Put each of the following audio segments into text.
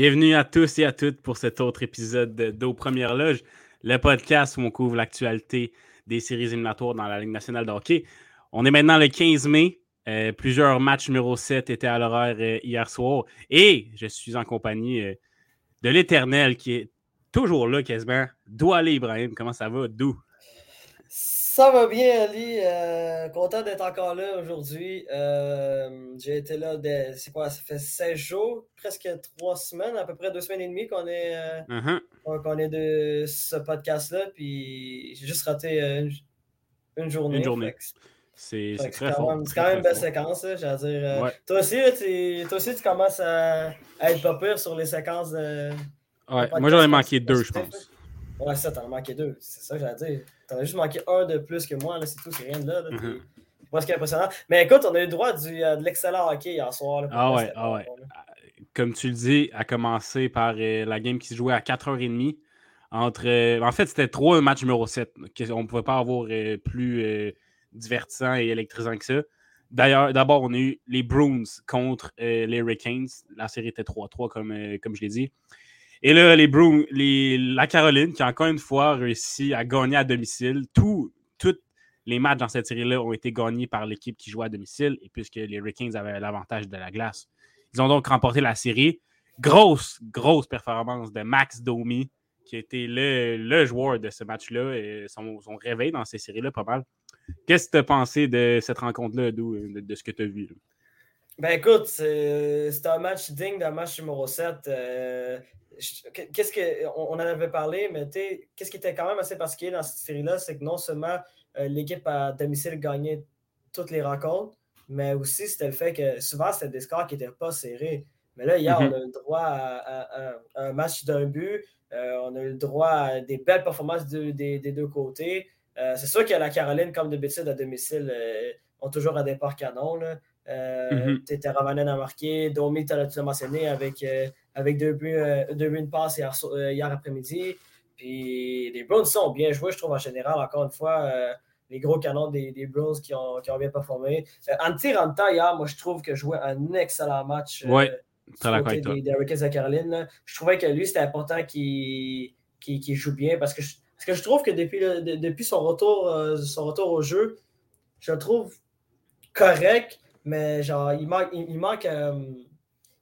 Bienvenue à tous et à toutes pour cet autre épisode d'Aux Premières Loges, le podcast où on couvre l'actualité des séries éliminatoires dans la Ligue nationale de hockey. On est maintenant le 15 mai. Euh, plusieurs matchs numéro 7 étaient à l'horaire euh, hier soir. Et je suis en compagnie euh, de l'éternel qui est toujours là quasiment. Doualé Ibrahim, comment ça va? D'où? Ça va bien, Ali. Euh, content d'être encore là aujourd'hui. Euh, j'ai été là, c'est quoi, ça fait 16 jours, presque 3 semaines, à peu près 2 semaines et demie qu'on est, euh, uh-huh. qu'on est de ce podcast-là. Puis j'ai juste raté une, journée. Une journée. C'est très fort. C'est quand même une belle séquence. Là, dire, toi, aussi, tu, toi aussi, tu commences à, être pas pire sur les séquences de. Ouais, moi j'en ai manqué deux, je pense. Ouais, ça, t'en as manqué deux. C'est ça que j'allais dire. T'en as juste manqué un de plus que moi, là, c'est tout, c'est rien de là. là mm -hmm. impressionnant. Mais écoute, on a eu le droit du, euh, de l'excellent hockey hier soir. Là, ah ouais, ah ouais. Comme tu le dis, à commencer par euh, la game qui se jouait à 4h30. Entre, euh, en fait, c'était trois matchs numéro 7. On ne pouvait pas avoir plus divertissant et électrisant que ça. D'ailleurs, d'abord, on a eu les Bruins contre les Hurricanes. La série était 3-3, comme, comme je l'ai dit. Et là, les les, la Caroline, qui encore une fois réussi à gagner à domicile. Tous les matchs dans cette série-là ont été gagnés par l'équipe qui jouait à domicile, et puisque les Hurricanes avaient l'avantage de la glace. Ils ont donc remporté la série. Grosse, grosse performance de Max Domi, qui a été le, joueur de ce match-là, et son, réveil dans ces séries-là, pas mal. Qu'est-ce que tu as pensé de cette rencontre-là, de, de, ce que tu as vu? Ben écoute, c'est un match digne d'un match numéro 7 qu'est-ce que on, en avait parlé, mais qu'est-ce qui était quand même assez particulier dans cette série-là, c'est que non seulement euh, l'équipe à domicile gagnait toutes les rencontres, mais aussi c'était le fait que souvent c'était des scores qui n'étaient pas serrés. Mais là, hier, mm-hmm. on a eu le droit à, un match d'un but. Euh, on a eu le droit à des belles performances des deux côtés. Euh, c'est sûr que la Caroline, comme d'habitude à domicile, ont toujours un départ canon. Là. Euh, mm Ravanen a marqué. Domi, tu l'as mentionné avec, avec deux, buts, euh, deux buts, une passe hier, euh, hier après-midi. Puis les Browns sont bien joués, je trouve, en général. Encore une fois, les gros canons des, des Browns qui ont, qui ont bien performé. Antti Ranta, hier, moi, je trouve que jouait un excellent match. Oui, très des, des Hurricanes de Caroline. Je trouvais que lui, c'était important qu'il joue bien parce que, je, parce que je trouve que depuis, depuis son, retour, son retour au jeu, je le trouve correct mais genre, il, manque, il, manque, euh,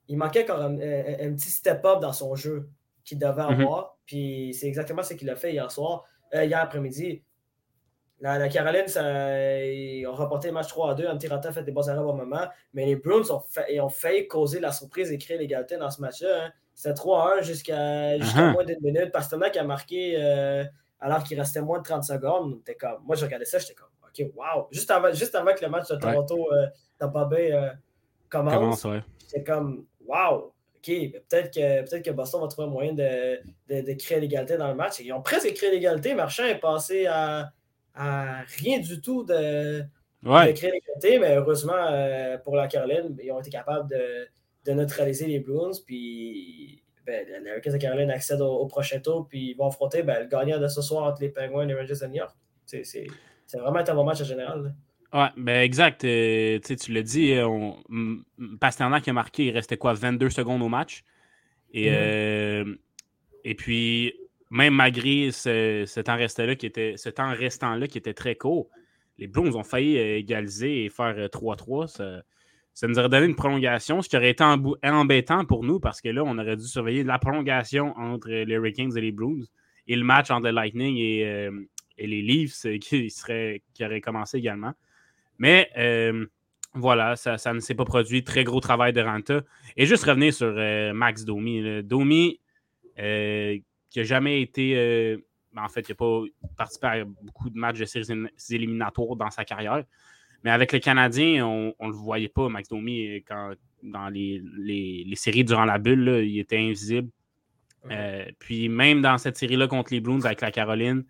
il manquait quand un, petit step-up dans son jeu qu'il devait mhm. avoir. Puis c'est exactement ce qu'il a fait hier soir, euh, hier après-midi. La, Caroline, ça, ils ont remporté le match 3 à 2. Antirata a fait des bons arrêts au moment. Mais les Bruins ont, ont failli causer la surprise et créer l'égalité dans ce match-là. Hein. C'était 3 à 1 jusqu'à uh-huh. moins d'une minute. Pasternak a marqué euh, alors qu'il restait moins de 30 secondes. Comme, moi, je regardais ça, j'étais comme, OK, wow. Juste avant, juste avant que le match de Toronto Tampa Bay euh, commence. J'étais comme, wow, OK, peut-être que, peut que Boston va trouver un moyen de, de, créer l'égalité dans le match. Ils ont presque créé l'égalité. Marchand est passé à, à rien du tout de, créer l'égalité, mais heureusement euh, pour la Caroline, ils ont été capables de, de neutraliser les Bruins. Puis ben, les Hurricanes de Caroline accèdent au, prochain tour, puis ils vont affronter ben, le gagnant de ce soir entre les Penguins et les Rangers de New York. C'est vraiment un bon match en général. Ouais, ben exact. Euh, tu l'as dit, euh, on, Pasternak a marqué, il restait quoi, 22 secondes au match? Et, mm-hmm. euh, et puis, même malgré ce, temps restant-là qui était, ce temps restant-là qui était très court, les Blues ont failli égaliser et faire 3-3. Ça, ça, nous aurait donné une prolongation, ce qui aurait été embêtant pour nous parce que là, on aurait dû surveiller la prolongation entre les Hurricanes et les Blues et le match entre le Lightning et, et les Leafs qui, serait, qui aurait commencé également. Mais euh, voilà, ça, ne s'est pas produit. Très gros travail de Ranta. Et juste revenir sur euh, Max Domi. Domi, euh, qui n'a jamais été. En fait, il n'a pas participé à beaucoup de matchs de séries éliminatoires dans sa carrière. Mais avec les Canadiens, on ne le voyait pas, Max Domi, quand, dans les, séries durant la bulle, il était invisible. puis même dans cette série-là contre les Blues avec la Caroline,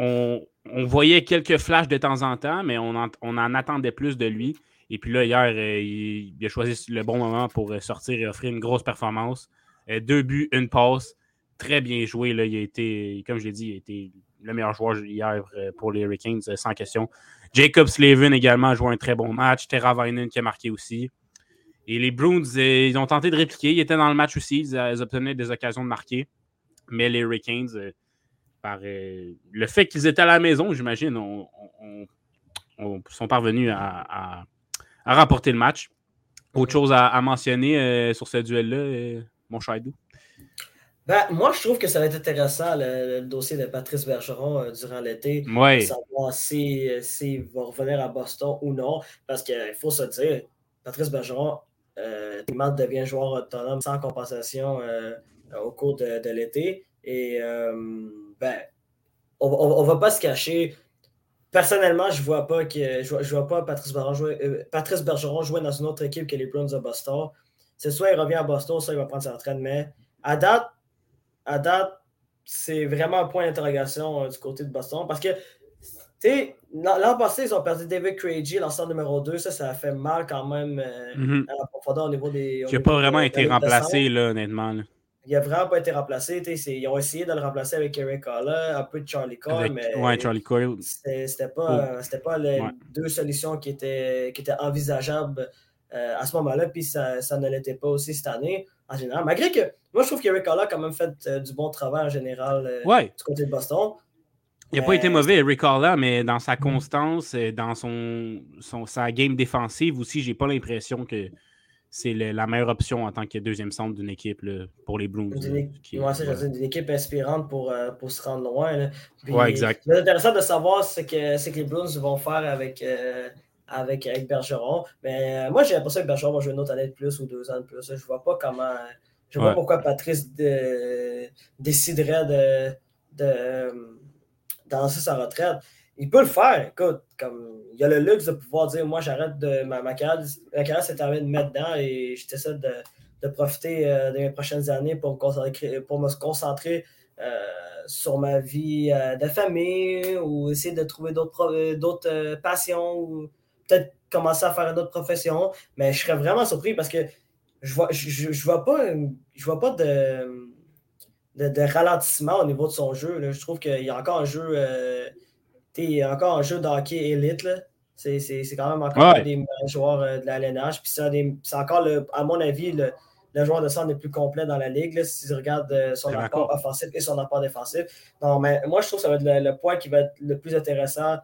on, voyait quelques flashs de temps en temps, mais on en, attendait plus de lui. Et puis là, hier, euh, il, a choisi le bon moment pour euh, sortir et offrir une grosse performance. Euh, deux buts, une passe. Très bien joué. Là. Il a été, comme je l'ai dit, il a été le meilleur joueur hier pour les Hurricanes, sans question. Jacob Slavin également a joué un très bon match. Terra Vainen qui a marqué aussi. Et les Bruins, ils ont tenté de répliquer. Ils étaient dans le match aussi. Ils, obtenaient des occasions de marquer. Mais les Hurricanes, par le fait qu'ils étaient à la maison, j'imagine, sont parvenus à, remporter le match. Autre chose à, mentionner sur ce duel-là, mon cher ben, moi, je trouve que ça va être intéressant, le, dossier de Patrice Bergeron euh, durant l'été. Oui. Savoir s'il si, va revenir à Boston ou non. Parce qu'il faut se dire, Patrice Bergeron, euh, devient joueur autonome sans compensation euh, au cours de, l'été. Et euh, ben, on ne va pas se cacher. Personnellement, je ne vois pas que je, vois pas Patrice Bergeron, jouer, Patrice Bergeron jouer dans une autre équipe que les Bruins de Boston. C'est soit il revient à Boston, soit il va prendre sa retraite. Mais à date, à date, c'est vraiment un point d'interrogation euh, du côté de Boston parce que, tu sais, l'an passé, ils ont perdu David Craigie, l'ensemble numéro 2. Ça, ça a fait mal quand même euh, mhm. à la profondeur au niveau des. Il n'a pas vraiment été remplacé, là, honnêtement. Il n'a vraiment pas été remplacé. Ils ont essayé de le remplacer avec Eric Haller, un peu de Charlie Coyle, mais. Ouais, Charlie Coyle. C'était pas, oh. pas les deux solutions qui étaient, qui étaient envisageables euh, à ce moment-là, puis ça, ça ne l'était pas aussi cette année en général. Malgré que moi, je trouve qu'Eric Carla a quand même fait euh, du bon travail en général euh, du côté de Boston. Il n'a pas été mauvais, Eric Carla, mais dans sa constance, euh, dans son, son sa game défensive aussi, j'ai pas l'impression que c'est la meilleure option en tant que deuxième centre d'une équipe pour les Blues. Moi, c'est une équipe inspirante pour, pour se rendre loin. Oui, exact. C'est intéressant de savoir ce que, ce que les Blues vont faire avec, avec, avec Bergeron. Mais euh, moi, j'ai l'impression que Bergeron va jouer une autre année de plus ou deux ans de plus. Je ne vois pas comment. Je vois pas pourquoi Patrice déciderait de, de, lancer sa retraite. Il peut le faire. Écoute, comme il a le luxe de pouvoir dire Moi, j'arrête de. Ma, ma carrière, ma carrière s'est terminée de mettre dedans et j'essaie de, de profiter euh, de mes prochaines années pour me concentrer, pour me concentrer euh, sur ma vie de famille ou essayer de trouver d'autres, passions ou peut-être commencer à faire une autre profession. Mais je serais vraiment surpris parce que je vois, je, je vois pas, je vois pas de, de, ralentissement au niveau de son jeu. Je trouve qu'il y a encore un jeu. Euh, a encore un jeu d'hockey élite. C'est, quand même encore un des joueurs euh, de l'ALNH. Puis c'est encore, à mon avis, le, joueur de centre le plus complet dans la ligue. si tu regardes euh, son apport offensif et son apport défensif. Non, mais moi, je trouve que ça va être le, point qui va être le plus intéressant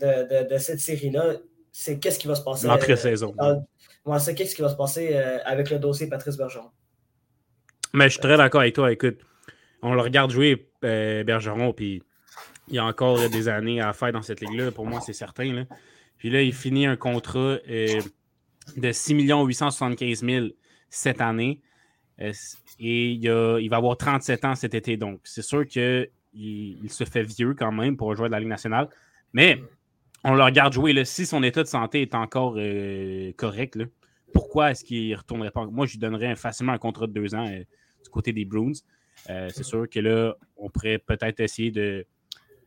de, cette série-là, c'est qu'est-ce qui va se passer. L'entre-saison. Moi, c'est qu'est-ce qui va se passer euh, avec le dossier Patrice Bergeron. Mais je suis très d'accord avec toi. Écoute, on le regarde jouer euh, Bergeron, puis il y a encore des années à faire dans cette ligue-là. Pour moi, c'est certain. Puis là, il finit un contrat euh, de 6 875 000 cette année. et il, va avoir 37 ans cet été. Donc, c'est sûr qu'il il se fait vieux quand même pour jouer de la Ligue nationale. Mais on le regarde jouer. Si son état de santé est encore euh, correct, pourquoi est-ce qu'il ne retournerait pas? Moi, je lui donnerais facilement un contrat de deux ans euh, du côté des Bruins. C'est sûr que là, on pourrait peut-être essayer de.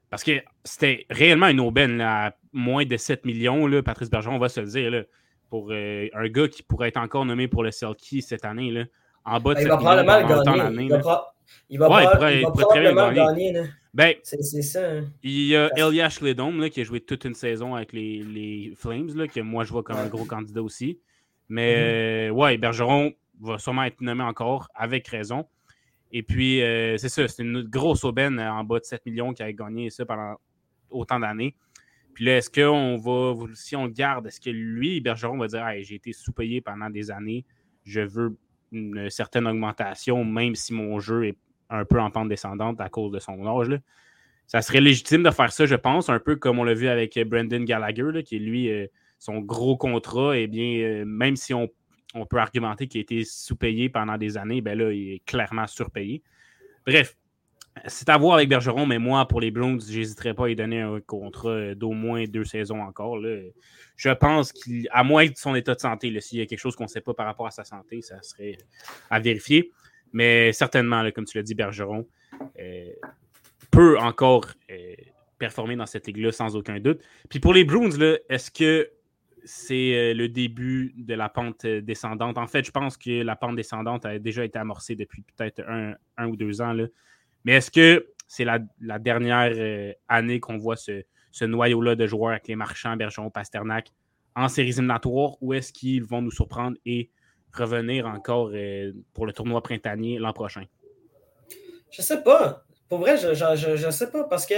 Parce que c'était réellement une aubaine à moins de 7 millions, là, Patrice Bergeron, on va se le dire, pour un gars qui pourrait être encore nommé pour le Selkie cette année. Là, en bas de ben, il va probablement gagner. Il va, il va, probablement gagner. Ben, c'est ça. Hein. Il y a Elias Ledom qui a joué toute une saison avec les, les Flames, là, que moi je vois comme un gros candidat aussi. Mais mm-hmm. euh, ouais, Bergeron va sûrement être nommé encore, avec raison. Et puis, euh, c'est ça, c'est une grosse aubaine en bas de 7 millions qui a gagné ça pendant autant d'années. Puis là, est-ce qu'on va, si on garde, est-ce que lui, Bergeron, va dire j'ai été sous-payé pendant des années, je veux une certaine augmentation, même si mon jeu est un peu en pente descendante à cause de son âge. Ça serait légitime de faire ça, je pense, un peu comme on l'a vu avec Brendan Gallagher, qui est lui, euh, son gros contrat, eh bien, euh, même si on, peut argumenter qu'il a été sous-payé pendant des années, ben là, il est clairement surpayé. Bref, c'est à voir avec Bergeron, mais moi, pour les Browns, j'hésiterais pas à lui donner un contrat d'au moins deux saisons encore. Je pense qu'à moins de son état de santé, s'il y a quelque chose qu'on ne sait pas par rapport à sa santé, ça serait à vérifier. Mais certainement, comme tu l'as dit, Bergeron euh, peut encore euh, performer dans cette ligue-là sans aucun doute. Puis pour les Bruins, est-ce que c'est euh, le début de la pente descendante? En fait, je pense que la pente descendante a déjà été amorcée depuis peut-être un, ou deux ans. Mais est-ce que c'est la, dernière année qu'on voit ce, noyau-là de joueurs avec les marchands, Bergeron, Pasternak en séries éliminatoires ou est-ce qu'ils vont nous surprendre et revenir encore euh, pour le tournoi printanier l'an prochain? Je sais pas. Pour vrai, je, je, sais pas parce que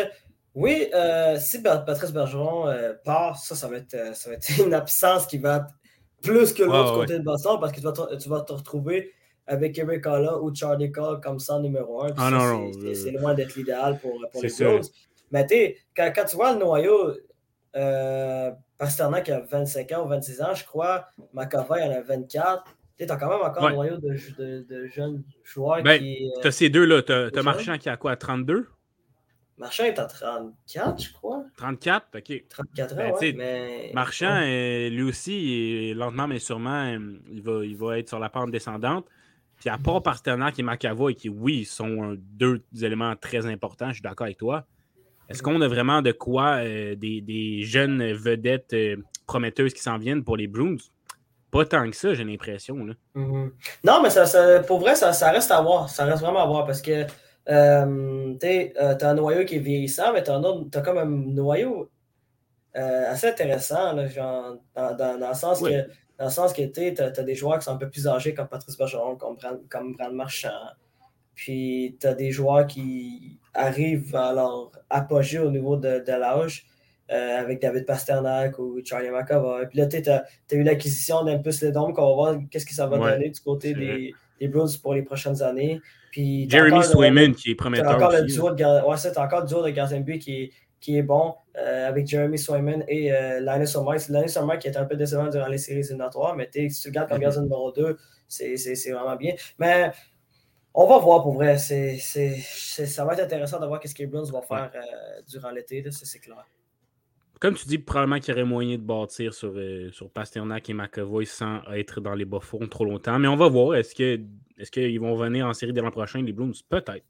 oui, euh, si Patrice Bergeron euh, part, ça, ça va, être, ça va être une absence qui va être plus que l'autre côté de Boston parce que tu vas, te, tu vas te retrouver avec Eric Alla ou Charlie Cole comme ça numéro un. Ah, c'est loin d'être l'idéal pour, pour les Blues. Mais tu quand, quand, tu vois le noyau, euh, Pasternak a 25 ans ou 26 ans, je crois. McAvoy en a 24. Tu as quand même encore un noyau de, de, de, jeunes joueurs ben, qui. Euh, tu as ces deux-là. Tu as, Marchand qui a quoi, 32 Marchand est à 34, je crois. 34, ok. 34 ans, ben, mais... Marchand, euh, lui aussi, lentement mais sûrement, il va, il va être sur la pente descendante. Puis à part Pasternak et McAvoy, qui, oui, sont deux éléments très importants, je suis d'accord avec toi. Est-ce qu'on a vraiment de quoi euh, des, jeunes vedettes euh, prometteuses qui s'en viennent pour les Bruins? Pas tant que ça, j'ai l'impression. Mm-hmm. Non, mais ça, pour vrai, ça, reste à voir. Ça reste vraiment à voir parce que euh, tu as un noyau qui est vieillissant, mais tu as, as, comme un noyau assez intéressant genre, dans, le sens que dans le sens que tu as, des joueurs qui sont un peu plus âgés comme Patrice Bergeron, comme comme Brand Marchand. Puis tu as des joueurs qui arrivent à leur apogée au niveau de, de l'âge. Euh, avec David Pasternak ou Charlie McAvoy. Puis là, tu as, eu l'acquisition d'un peu Ledom, qu'on va voir qu'est-ce que ça va donner du côté des, des, Blues pour les prochaines années. Puis Jeremy Swayman qui est prometteur. encore le duo de, ouais, c'est encore le duo de gardien qui est, qui est bon euh, avec Jeremy Swayman et euh, Linus O'Mike. Linus O'Mike qui est un peu décevant durant les séries éliminatoires, mais si tu regardes comme mm-hmm. gardien numéro 2, c'est vraiment bien. Mais on va voir pour vrai. C'est, ça va être intéressant de voir ce que Bruins vont faire euh, durant l'été, c'est, clair. Comme tu dis, probablement qu'il y aurait moyen de bâtir sur, euh, sur Pasternak et McAvoy sans être dans les bas fonds trop longtemps. Mais on va voir. Est-ce, que, est-ce qu'ils vont venir en série dès l'an prochain, les Blues? Peut-être.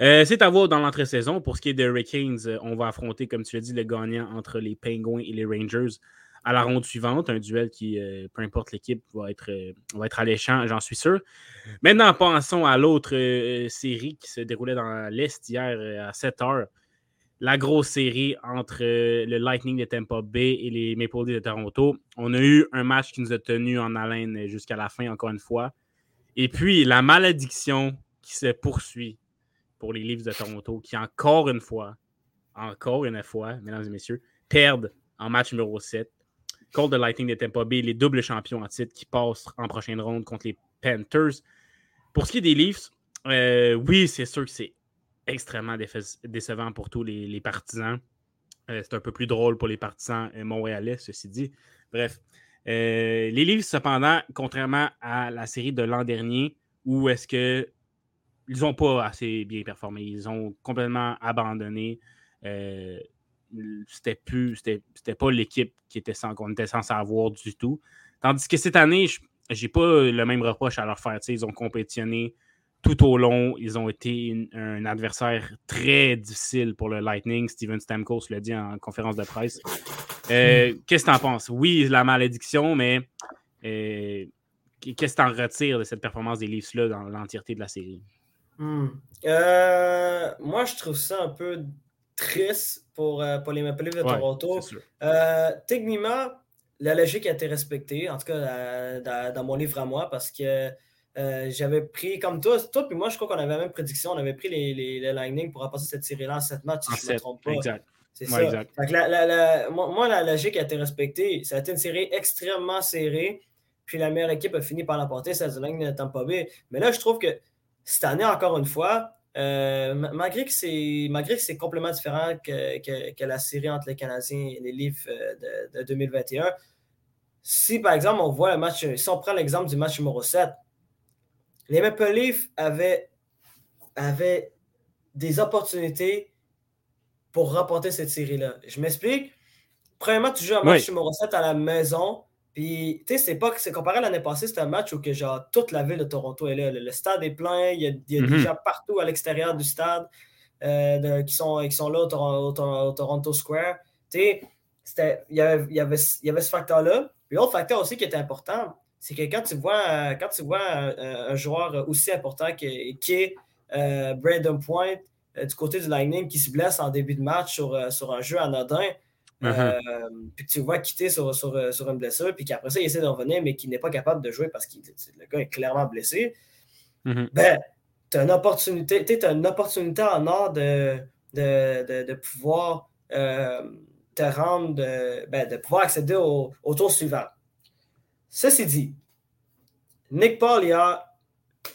Euh, c'est à voir dans l'entre-saison. Pour ce qui est des Hurricanes, on va affronter, comme tu l'as dit, le gagnant entre les Penguins et les Rangers à la ronde suivante. Un duel qui, euh, peu importe l'équipe, va être, euh, alléchant, j'en suis sûr. Maintenant, pensons à l'autre euh, série qui se déroulait dans l'Est hier à 7 h. La grosse série entre le Lightning de Tampa Bay et les Maple Leafs de Toronto. On a eu un match qui nous a tenu en haleine jusqu'à la fin, encore une fois. Et puis, la malédiction qui se poursuit pour les Leafs de Toronto, qui encore une fois, encore une fois, mesdames et messieurs, perdent en match numéro 7 Cold the Lightning de Tampa Bay, les doubles champions en titre qui passent en prochaine ronde contre les Panthers. Pour ce qui est des Leafs, euh, oui, c'est sûr que c'est extrêmement décevant pour tous les, partisans. Euh, c'est un peu plus drôle pour les partisans euh, montréalais, ceci dit. Bref. Les Leafs, cependant, contrairement à la série de l'an dernier, où est-ce que ils n'ont pas assez bien performé. Ils ont complètement abandonné c'était plus, c'était pas l'équipe qui était sans, qu'on était censé avoir du tout. Tandis que cette année, j'ai pas le même reproche à leur faire. ils ont compétitionné tout au long. Ils ont été un adversaire très difficile pour le Lightning. Steven Stamkos l'a dit en conférence de presse. Euh, qu'est-ce que tu en penses? Oui, la malédiction, mais euh, qu'est-ce que tu en retires de cette performance des Leafs-là dans l'entièreté de la série? Hmm. Euh, moi, je trouve ça un peu triste pour, euh, pour les Maple Leafs de Toronto. Euh, techniquement, la logique a été respectée, en tout cas dans, mon livre à moi, parce que euh, j'avais pris, comme toi, toi et moi, je crois qu'on avait la même prédiction, on avait pris les, les, Lightning pour passer cette série-là en 7 matchs, si je ne me trompe pas. Exact. C'est ça. La, moi, la logique a été respectée. Ça a été une série extrêmement serrée. Puis la meilleure équipe a fini par l'emporter, c'est la Lightning de Tampa Bay. Mais là, je trouve que cette année, encore une fois, euh, malgré que c'est malgré que c'est complètement différent que, la série entre les Canadiens et les Leafs euh, de, 2021, si par exemple on voit le match, si on prend l'exemple du match numéro 7, les Maple Leafs avaient, avaient des opportunités pour remporter cette série-là. Je m'explique. Premièrement, tu joues un match numéro 7 à la maison. Puis, tu sais, c'est pas c'est comparé à l'année passée, c'était un match où que, genre, toute la ville de Toronto est là. Le, stade est plein, il y a, il y a des mhm. gens partout à l'extérieur du stade euh, qui, sont, qui sont là au, Toronto Square. Tu sais, il y avait, y avait ce facteur-là. Puis l'autre facteur aussi qui était important, c'est que quand tu vois, quand tu vois un, joueur aussi important qui, est euh, Brandon Point euh, du côté du Lightning qui se blesse en début de match sur, sur un jeu anodin, uh-huh. puis que tu vois quitter sur, sur, sur une blessure, puis qu'après ça, il essaie d'en revenir, mais qu'il n'est pas capable de jouer parce que le gars est clairement blessé, mm-hmm. ben, tu as une opportunité, tu as une opportunité en or de, de, de, pouvoir euh, te rendre, ben, de pouvoir accéder au, au, tour suivant. Ceci dit, Nick Paul a,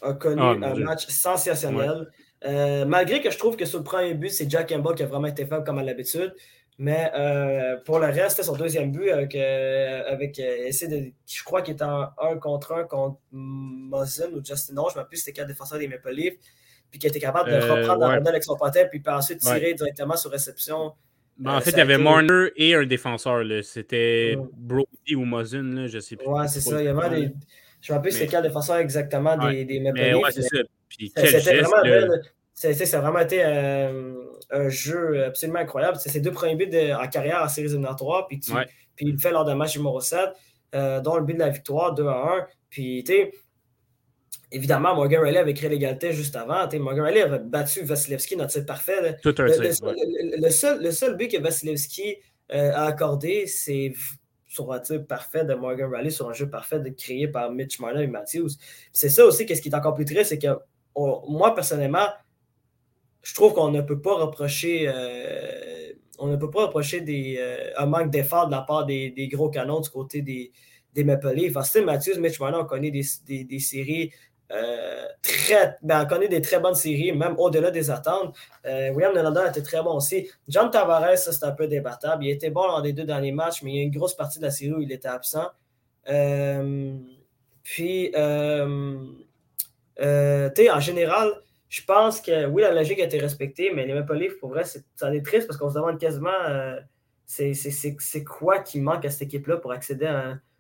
a connu ah, un match sensationnel. Euh, malgré que je trouve que sur le premier but, c'est Jack Campbell qui a vraiment été faible comme à l'habitude. Mais euh, pour le reste, c'était son deuxième but avec, avec de, je crois qu'il était en 1 contre 1 contre Mosin ou Justin Non, je ne plus c'était quel défenseur des Maple Leafs puis qui était capable de euh, reprendre la rondelle avec son potet, puis ensuite tirer directement sur réception. Ben, en euh, fait, il y avait Marner et un défenseur. C'était Brody ou Mozun, je ne sais plus. Ouais, c'est ça. Il y avait des. Je me rappelle c'est quel défenseur exactement des, des Maple Leafs. Ouais, c'est ça. C'était vraiment, ça a vraiment été euh, un jeu absolument incroyable. C'est ses deux premiers buts en carrière en séries éliminatoires, puis, puis il le fait lors d'un match numéro 7, dont le but de la victoire, 2 à 1. Puis, tu sais, Évidemment, Morgan Riley avait créé l'égalité juste avant. Morgan Riley avait battu Vasilevski, notre site parfait. Tout un le, le, seul, le seul but que Vasilevski euh, a accordé, c'est sur un tir parfait de Morgan Riley, sur un jeu parfait de, créé par Mitch Marner et Matthews. C'est ça aussi, qu'est-ce qui est encore plus triste, c'est que moi, personnellement, je trouve qu'on ne peut pas reprocher. Euh, on ne peut pas reprocher des, euh, un manque d'effort de la part des, des, gros canons du côté des, des Maple Leafs. Austin Matthews, Mitch Marner, on connaît des, des, des séries euh, très, ben, on connaît des très bonnes séries, même au-delà des attentes. Euh, William Nylander était très bon aussi. John Tavares, ça c'est un peu débattable. Il était bon dans les deux derniers matchs, mais il y a une grosse partie de la série où il était absent. Euh, puis, en général, je pense que oui, la logique a été respectée, mais les Maple Leafs, pour vrai, ça est triste parce qu'on se demande quasiment c'est quoi qui manque à cette équipe-là pour accéder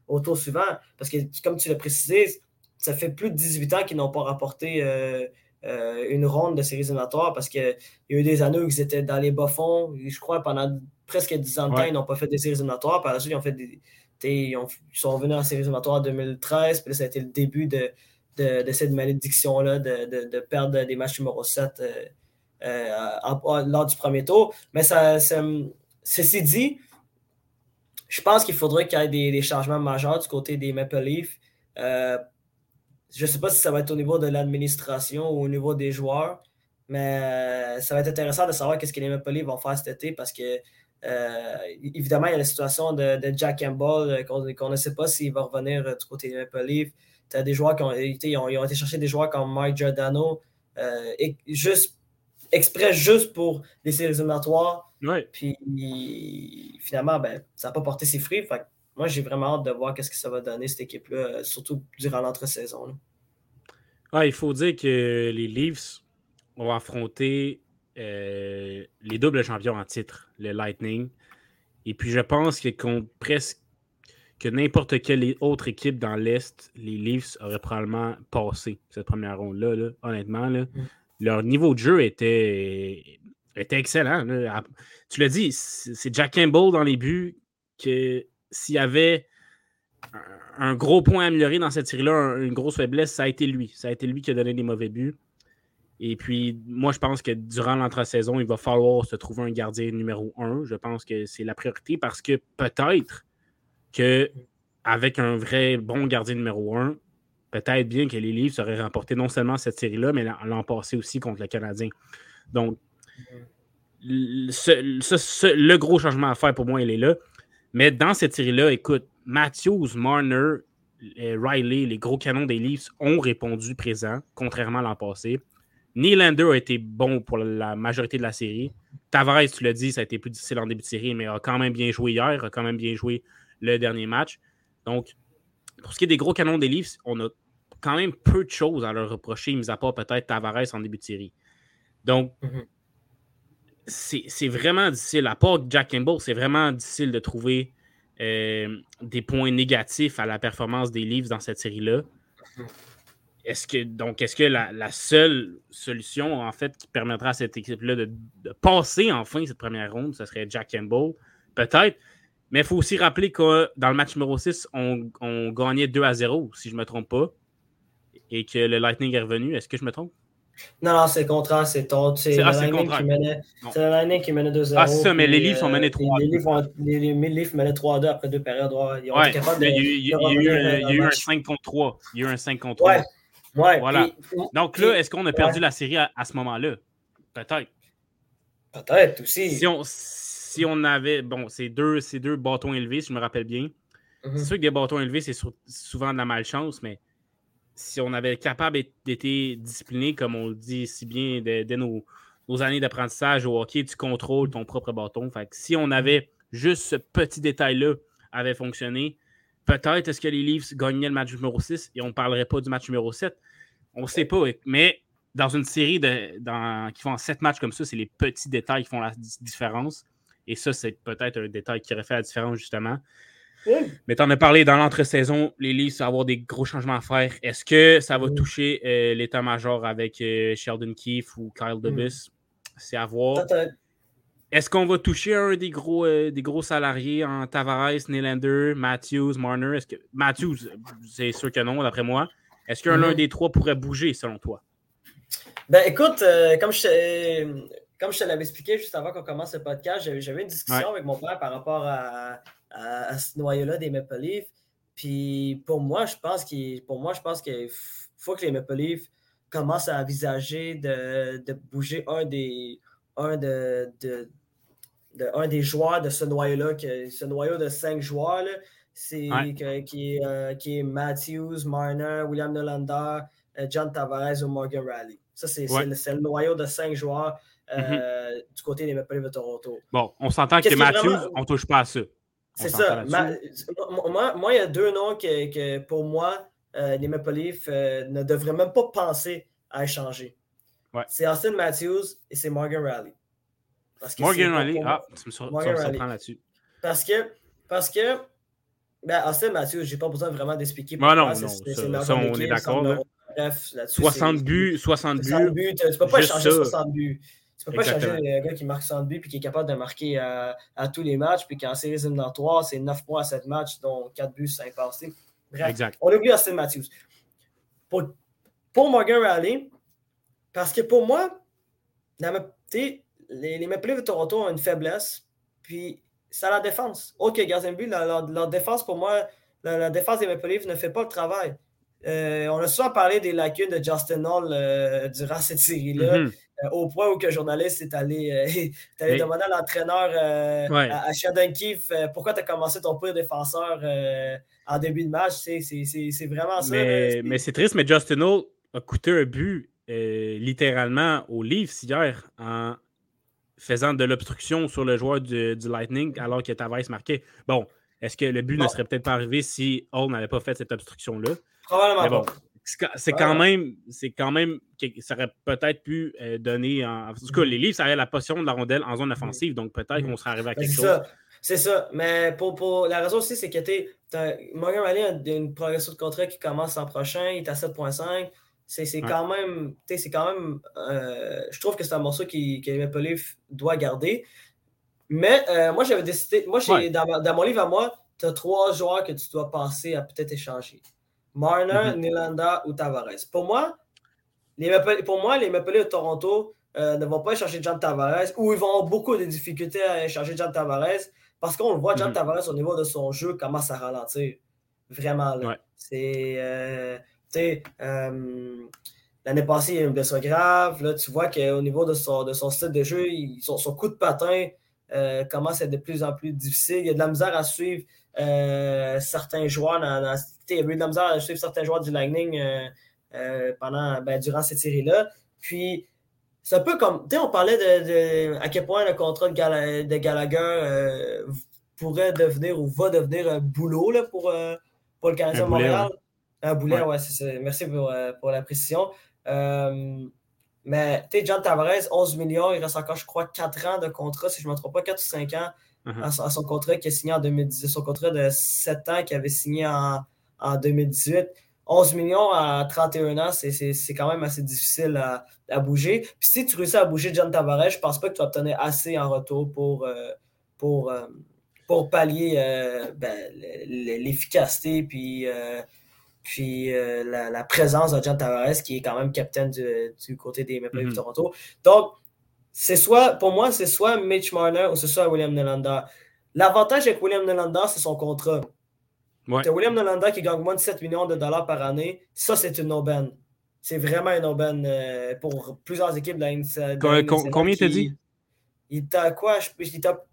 au tour suivant? Parce que, comme tu l'as précisé, ça fait plus de 18 ans qu'ils n'ont pas rapporté euh, euh, une ronde de séries éliminatoires parce qu'il y a eu des années où ils étaient dans les bas-fonds. Je crois pendant presque 10 ans de temps, ils n'ont pas fait des séries éliminatoires. Par la suite, ils ont fait des. Ils, sont venus en séries éliminatoires en 2013, puis là, ça a été le début de, de, cette malédiction-là de, de, perdre des matchs numéro 7 euh, lors du premier tour. Mais ça, ceci dit, je pense qu'il faudrait qu'il y ait des, des, changements majeurs du côté des Maple Leafs je ne sais pas si ça va être au niveau de l'administration ou au niveau des joueurs, mais euh, ça va être intéressant de savoir qu'est-ce que les Maple Leafs vont faire cet été parce que, euh, évidemment, il y a la situation de, Jack Campbell euh, qu'on ne sait pas s'il va revenir du côté des Maple Leafs. Tu as des joueurs qui ont, été, ont, été chercher des joueurs comme Mike Giordano, et juste, exprès juste pour les séries éliminatoires. Puis finalement, ben, ça n'a pas porté ses fruits. Moi, j'ai vraiment hâte de voir qu'est-ce que ça va donner cette équipe-là, surtout durant l'entre-saison. Ah, il faut dire que les Leafs vont affronter euh, les doubles champions en titre, le Lightning. Et puis je pense que contre presque que n'importe quelle autre équipe dans l'Est, les Leafs auraient probablement passé cette première ronde-là. honnêtement, là. Mm. leur niveau de jeu était, était excellent. Tu l'as dit, c'est Jack Campbell dans les buts que s'il y avait un gros point amélioré dans cette série-là, une grosse faiblesse, ça a été lui. Ça a été lui qui a donné des mauvais buts. Et puis, moi, je pense que durant l'entre-saison, il va falloir se trouver un gardien numéro un. Je pense que c'est la priorité parce que peut-être que avec un vrai bon gardien numéro un, peut-être bien que les livres seraient remportés non seulement cette série-là, mais l'an passé aussi contre le Canadien. Donc, le gros changement à faire pour moi, il est là. Mais dans cette série-là, écoute, Matthews, Marner, Riley, les gros canons des Leafs ont répondu présent, contrairement à l'an passé. Nylander a été bon pour la majorité de la série. Tavares, tu l'as dit, ça a été plus difficile en début de série, mais a quand même bien joué hier, a quand même bien joué le dernier match. Donc, pour ce qui est des gros canons des Leafs, on a quand même peu de choses à leur reprocher, mis à part peut-être Tavares en début de série. Donc, mhm. C'est vraiment difficile. À part Jack Campbell, c'est vraiment difficile de trouver euh, des points négatifs à la performance des Leafs dans cette série-là. Est-ce donc est-ce que la, seule solution en fait qui permettra à cette équipe-là de, passer enfin cette première ronde, ce serait Jack Campbell? Peut-être. Mais il faut aussi rappeler que dans le match numéro 6, on, gagnait 2 à 0, si je ne me trompe pas. Et que le Lightning est revenu. Est-ce que je me trompe? Non, non, c'est le contraire, c'est ton. C'est ah, le Lightning qui menait. C'est le Lightning qui menait 2-0. Ah, c'est ça, mais les Leafs ont euh, mené puis 3-2. Les Leafs, menaient 3-2 après deux périodes. ouais. Ils ont Ouais, été capables de. mais il y a eu- un- il y a eu un match. 5 contre 3. Il y a eu un 5 contre 3. Ouais. Voilà. Donc là, est-ce qu'on a perdu la série à, ce moment-là? Peut-être. Peut-être aussi. Si on, si on avait. Bon, c'est deux, deux bâtons élevés, si je me rappelle bien. Mhm. C'est sûr que des bâtons élevés, c'est sou- souvent de la malchance, mais si on avait capable d'être discipliné, comme on le dit si bien dès, nos, années d'apprentissage au hockey, tu contrôles ton propre bâton. Si on avait juste ce petit détail-là avait fonctionné, peut-être est-ce que les Leafs gagnaient le match numéro 6 et on ne parlerait pas du match numéro 7. On ne sait pas, mais dans une série de, dans, qui font 7 matchs comme ça, c'est les petits détails qui font la di- différence. Et ça, c'est peut-être un détail qui aurait fait la différence, justement. Mais tu en as parlé dans l'entre-saison, les Leafs vont avoir des gros changements à faire. Est-ce que ça va Mhm. toucher euh, l'état-major avec euh, Sheldon Keefe ou Kyle Dubus? C'est à voir. Est-ce qu'on va toucher un des gros, euh, des gros salariés en Tavares, Nylander, Matthews, Marner? Est-ce que Matthews, c'est sûr que non, d'après moi. Est-ce qu'un l'un des trois pourrait bouger, selon toi? Ben écoute, comme je te, comme je te l'avais expliqué juste avant qu'on commence le podcast, j'avais j'avais une discussion avec mon père par rapport à, à- à ce noyau-là des Maple Leafs. Puis pour moi, je pense qu'il pour moi, je pense qu'il faut que les Maple Leafs commencent à envisager de, de bouger un des un de, de- de- un des joueurs de ce noyau-là, que ce noyau de cinq joueurs, là, c'est Ouais. que- qui, est, euh, qui est Matthews, Marner, William Nylander, euh, John Tavares ou Morgan Raleigh. Ça, c'est Ouais. le, noyau de cinq joueurs euh, du côté des Maple Leafs de Toronto. Bon, on s'entend que Matthews, vraiment- on touche pas à ça. C'est ça. Ma- moi- moi, il y a deux noms que, que pour moi, euh, les Maple Leafs euh, ne devraient même pas penser à échanger. Ouais. C'est Austin Matthews et c'est Morgan Raleigh. Parce que c'est Morgan pour- ah, tu me sur- tu me surprends là-dessus. Parce que, parce que ben, Austin Matthews, j'ai pas besoin vraiment d'expliquer. Ah non, non, ça- ça, on est d'accord, là. Bref, là-dessus, 60 c'est- buts, 60 60 buts. buts, tu peux pas échanger ça. 60 buts. Tu peux pas Exactement. échanger un gars qui marque 60 buts et qui est capable de marquer à, à tous les matchs, puis qu'en séries éliminatoires, c'est 9 points à 7 matchs, dont 4 buts, 5 passes. tu sais. Bref, Exact. on oublie Austin Matthews. Pour, pour Morgan Raleigh, parce que pour moi, la les, les Maple Leafs de Toronto ont une faiblesse, puis c'est à la défense. Ok, leur- leur défense, pour moi, la, la défense des Maple Leafs ne fait pas le travail. Euh, on a souvent parlé des lacunes de Justin Hall euh, durant cette série-là, Mhm. euh, au point où que le journaliste est allé, est allé Mais- demander à l'entraîneur Ouais. à, à Sheldon Keefe pourquoi tu as commencé ton pire défenseur en début de match. C'est vraiment ça. Mais, c'est- mais c'est triste, mais Justin Hall a coûté un but littéralement aux Leafs hier en faisant de l'obstruction sur le joueur du, du Lightning alors que Tavares marquait. Bon, est-ce que le but ne serait peut-être pas arrivé si Hall n'avait pas fait cette obstruction-là? Probablement bon, pas. c'est quand- même, c'est quand même, que- ça aurait peut-être pu euh, donner, en, en tout cas, les Leafs avaient la possession de la rondelle en zone offensive, donc peut-être Mhm. qu'on serait arrivé à Ben, quelque chose. ça. C'est ça. Mais pour, pour la raison aussi, c'est que t'as- Morgan Riley a une progression de contrat qui commence l'an prochain. Il est à 7.5. C'est Ouais. quand même. tu C'est quand même. euh, je trouve que c'est un morceau qui, que les Maple Leafs doit garder. Mais euh, moi, j'avais décidé. Moi, Ouais. dans, mon livre à moi, tu as trois joueurs que tu dois penser à peut-être échanger Marner, Mhm. Nylander ou Tavares. Pour moi, les Maple, pour moi, les Maple de Toronto euh, ne vont pas échanger John Tavares ou ils vont avoir beaucoup de difficultés à échanger John Tavares parce qu'on le voit, John Mhm. Tavares, au niveau de son jeu, commence à ralentir. Vraiment. Ouais. C'est. euh, tu sais, euh, L'année passée, il y a eu une blessure grave. Là, tu vois qu'au niveau de son, de son style de jeu, il- son, son coup de patin euh, commence à être de plus en plus difficile. Il y a de la misère à suivre euh, certains joueurs. Dans, dans- il y a eu de la misère à suivre certains joueurs du Lightning euh, euh, pendant, ben, durant cette série-là. Puis, c'est un peu comme, tu sais, on parlait de, de- à quel point le contrat de, Gala- de Gallagher euh, pourrait devenir ou va devenir un boulot là, pour, euh, pour le Canadien de Montréal. Un boulet, Ouais. ouais, c'est ça. Merci pour, pour la précision. Euh, mais, tu sais, John Tavares, 11 millions, il reste encore, je crois, 4 ans de contrat, si je ne me trompe pas, 4 ou 5 ans Mhm. à, son, à son contrat qui a signé en 2018, son contrat de 7 ans qu'il avait signé en, en 2018. 11 millions à 31 ans, c'est- quand même assez difficile à, à bouger. Puis si tu réussis à bouger John Tavares, je pense pas que tu vas obtenir assez en retour pour, euh, pour, euh, pour pallier euh, ben, l'efficacité puis, puis la, présence de John Tavares, qui est quand même capitaine du, côté des Maple Leafs de mm-hmm. Toronto. Donc, c'est soit, pour moi, c'est soit Mitch Marner ou c'est soit William Nylander. L'avantage avec William Nylander, c'est son contrat. Ouais. William Nylander qui gagne moins de 7 millions de dollars par année. Ça, c'est une aubaine. C'est vraiment une aubaine euh, pour plusieurs équipes de la, Combien t'as dit? Il était à quoi? Je,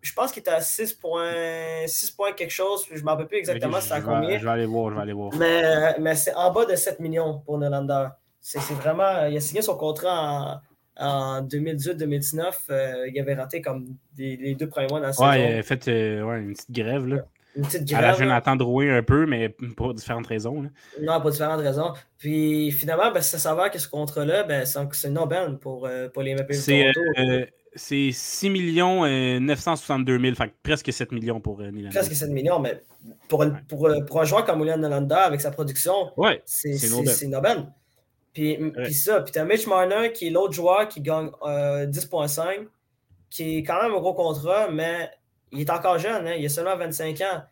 je pense qu'il était à 6 points, 6 points quelque chose. Je ne me rappelle plus exactement c'est à combien. Je vais aller voir, je vais aller voir. Mais, mais c'est en bas de 7 millions pour Nylander. C'est vraiment... Il a signé son contrat en en 2018-2019, euh, il avait raté comme les deux premiers mois dans la saison. Ouais, il a fait euh, une petite grève. Là. Une petite grève. À la Jonathan un peu, mais pour différentes raisons. Non, pour différentes raisons. Puis finalement, ben, ça s'avère que ce contrat-là, ben, c'est une aubaine pour, euh, pour les Leafs c'est 6 millions 962 000, fait presque 7 millions pour euh, Presque 7 millions, mais pour, pour, pour, un joueur comme William Nolander, avec sa production, ouais, c'est une aubaine. Puis, ça, puis t'as Mitch Marner qui est l'autre joueur qui gagne 10.5, euh, qui est quand même un gros contrat, mais il est encore jeune, hein, il a seulement 25 ans.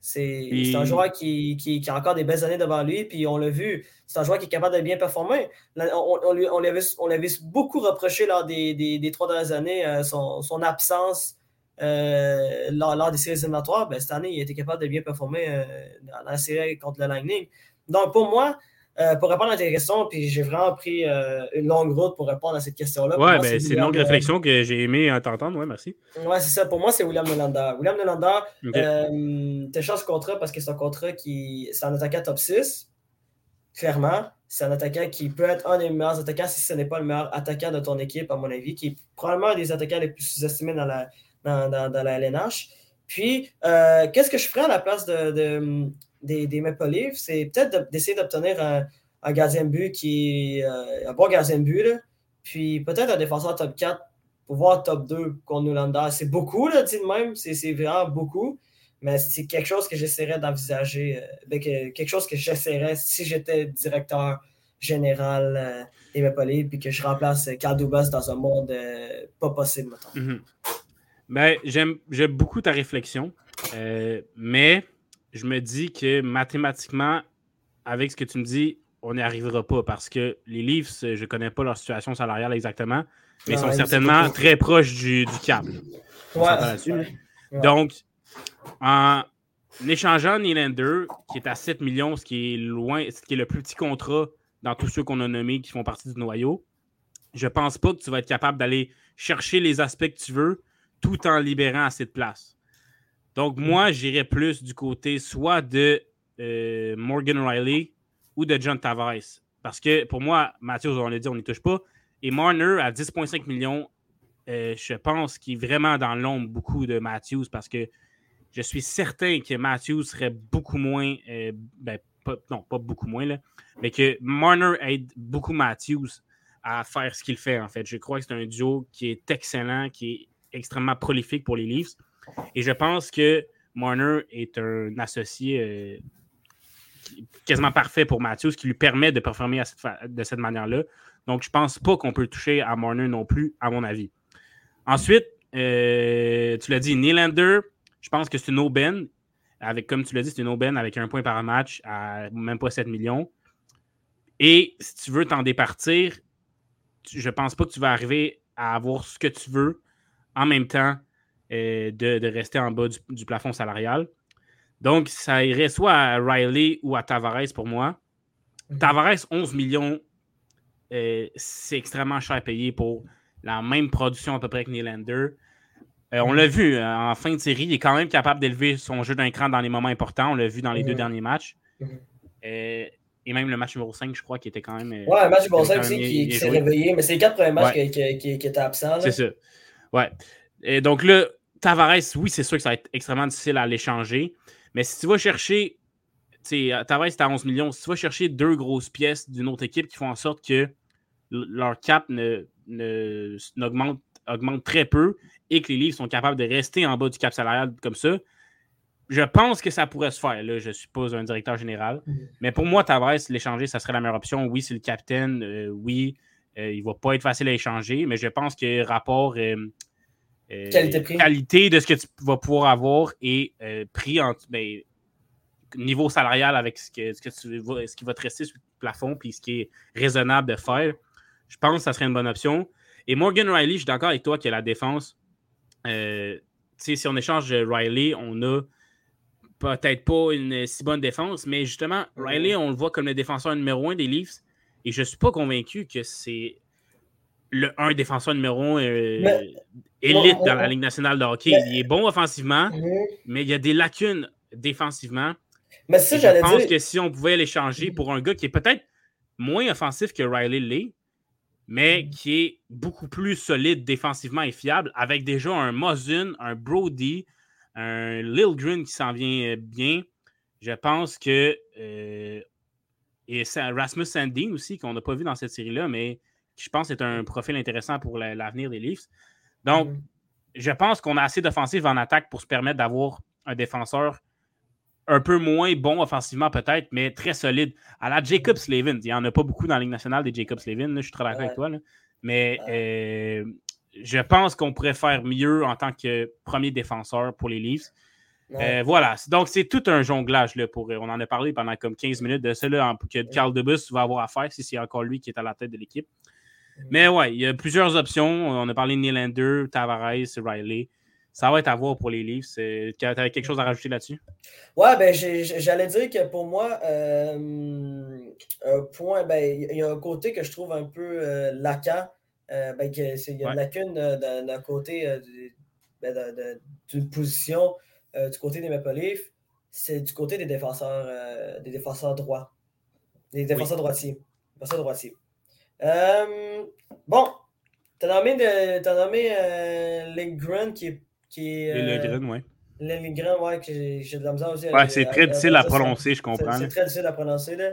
C'est un joueur qui, qui, a encore des belles années devant lui, puis on l'a vu, c'est un joueur qui est capable de bien performer. On, on, lui, on l'avait beaucoup reproché lors des, des, des, trois dernières années, euh, son, son, absence euh, lors, des séries éliminatoires. Ben, cette année, il a été capable de bien performer dans la série contre le Lightning. Donc pour moi, euh, pour répondre à tes questions, puis j'ai vraiment pris euh, une longue route pour répondre à cette question-là. Ouais, ben, c'est une longue réflexion que j'ai aimé t'entendre. Ouais, merci. Ouais, c'est ça. Pour moi, c'est William Nylander. William Nylander, okay. euh, t'as chance contrat parce que c'est un contrat qui. C'est un attaquant top 6, clairement. C'est un attaquant qui peut être un des meilleurs attaquants si ce n'est pas le meilleur attaquant de ton équipe, à mon avis, qui est probablement un des attaquants les plus sous-estimés dans la, dans, dans, la LNH. Puis, qu'est-ce que je ferais à la place de des, des Maple c'est peut-être d'essayer d'obtenir un, un, de but qui euh, un bon gardien de but, puis peut-être un défenseur top 4 pour voir top 2 contre Nylander. C'est beaucoup, là, dit de même, c'est vraiment beaucoup, mais c'est quelque chose que j'essaierais d'envisager, euh, ben, quelque chose que j'essaierais si j'étais directeur général euh, des Maple puis que je remplace Carl dans un monde pas possible, mettons. Mm-hmm. ben, J'aime beaucoup ta réflexion, mais je me dis que mathématiquement, avec ce que tu me dis, on n'y arrivera pas parce que les Leafs, je ne connais pas leur situation salariale exactement, mais ils sont certainement très proches du, du cap. Donc, en échangeant Nylander, qui est à 7 millions, ce qui est loin, ce qui est le plus petit contrat dans tous ceux qu'on a nommés qui font partie du noyau, je pense pas que tu vas être capable d'aller chercher les aspects que tu veux tout en libérant assez de place. Donc, mm. moi, j'irais plus du côté soit de euh, Morgan Riley ou de John Tavares. Parce que pour moi, Matthews, on l'a dit, on n'y touche pas. Et Marner, à 10,5 millions, euh, je pense qu'il est vraiment dans l'ombre beaucoup de Matthews parce que je suis certain que Matthews serait beaucoup moins. Euh, ben, non, pas beaucoup moins, là, mais que Marner aide beaucoup Matthews à faire ce qu'il fait, en fait. Je crois que c'est un duo qui est excellent, qui est extrêmement prolifique pour les Leafs. Et je pense que Marner est un associé euh, quasiment parfait pour Matthews, qui lui permet de performer de cette manière-là. Donc, je ne pense pas qu'on peut toucher à Marner non plus, à mon avis. Ensuite, euh, tu l'as dit, Nylander, je pense que c'est une aubaine. Avec, comme tu l'as dit, c'est une aubaine avec un point par match à même pas 7 millions. Et si tu veux t'en départir, je ne pense pas que tu vas arriver à avoir ce que tu veux en même temps euh, de, rester en bas du, plafond salarial. Donc, ça irait soit à Riley ou à Tavares pour moi. Mhm. Tavares, 11 millions, euh, c'est extrêmement cher à payer pour la même production à peu près que Nylander. Euh, on l'a mhm. vu en fin de série, il est quand même capable d'élever son jeu d'un cran dans les moments importants. On l'a vu dans les deux mhm. derniers matchs. et même le match numéro 5, je crois, qui était quand même. Ouais, le match numéro 5 aussi qui, s'est réveillé, mais c'est les quatre premiers matchs qui, qui, qui, étaient absents. C'est ça. Ouais. Et donc là, Tavares, oui, c'est sûr que ça va être extrêmement difficile à l'échanger. Mais si tu vas chercher, Tavares est à 11 millions, si tu vas chercher deux grosses pièces d'une autre équipe qui font en sorte que leur cap ne, augmente, augmente, très peu et que les livres sont capables de rester en bas du cap salarial comme ça, je pense que ça pourrait se faire. Là, je suis pas un directeur général. Mm-hmm. Mais pour moi, Tavares, l'échanger, ça serait la meilleure option. Oui, c'est le capitaine. Euh, oui, euh, il va pas être facile à échanger. Mais je pense que rapport. Euh, euh, qualité, qualité de ce que tu vas pouvoir avoir et euh, prix en, ben, niveau salarial avec ce, que, ce, que tu, ce qui va te rester sur le plafond puis ce qui est raisonnable de faire, je pense que ça serait une bonne option. Et Morgan Riley, je suis d'accord avec toi que la défense, euh, si on échange Riley, on a peut-être pas une si bonne défense, mais justement, Riley, on le voit comme le défenseur numéro un des Leafs. Et je ne suis pas convaincu que c'est le un défenseur numéro un euh, élite dans la Ligue nationale de hockey. il est bon offensivement, mais il y a des lacunes défensivement. Mais ça, je pense que si on pouvait l'échanger pour un gars qui est peut-être moins offensif que Riley l'est, mais qui est beaucoup plus solide défensivement et fiable, avec déjà un Mozun, un Brody, un Lil Green qui s'en vient bien. Je pense que. Euh, et Rasmus Sandin aussi, qu'on n'a pas vu dans cette série-là, mais qui, je pense, est un profil intéressant pour l'avenir des Leafs. Donc, mm-hmm. je pense qu'on a assez d'offensives en attaque pour se permettre d'avoir un défenseur un peu moins bon offensivement peut-être, mais très solide. À la Jacob Slavin, il n'y en a pas beaucoup dans la Ligue nationale des Jacob Slavin, je suis très d'accord avec toi. Mais euh, je pense qu'on pourrait faire mieux en tant que premier défenseur pour les Leafs. Euh, voilà. Donc, c'est tout un jonglage. Là, pour, on en a parlé pendant comme 15 minutes de cela que Carl Debus va avoir à faire si c'est encore lui qui est à la tête de l'équipe. Mais ouais, il y a plusieurs options. On a parlé de Nylander, Tavares, Riley ça va être à voir pour les Leafs. Tu avais quelque chose à rajouter là-dessus? Ouais, ben j'allais dire que pour moi, euh, un point, ben, il y a un côté que je trouve un peu euh, lacan. Euh, ben, il y a une lacune d'un côté ben, d'une position du côté des Maple Leafs. C'est du côté des défenseurs, des défenseurs droits. Des défenseurs droitiers. Défenseurs droitiers. Bon, tu as nommé, as nommé Lindgren qui est qui est. Lindgren, oui. Lindgren, ouais, que j'ai de la misère aussi. Ouais, c'est très difficile à prononcer, je comprends. C'est très difficile à prononcer, là.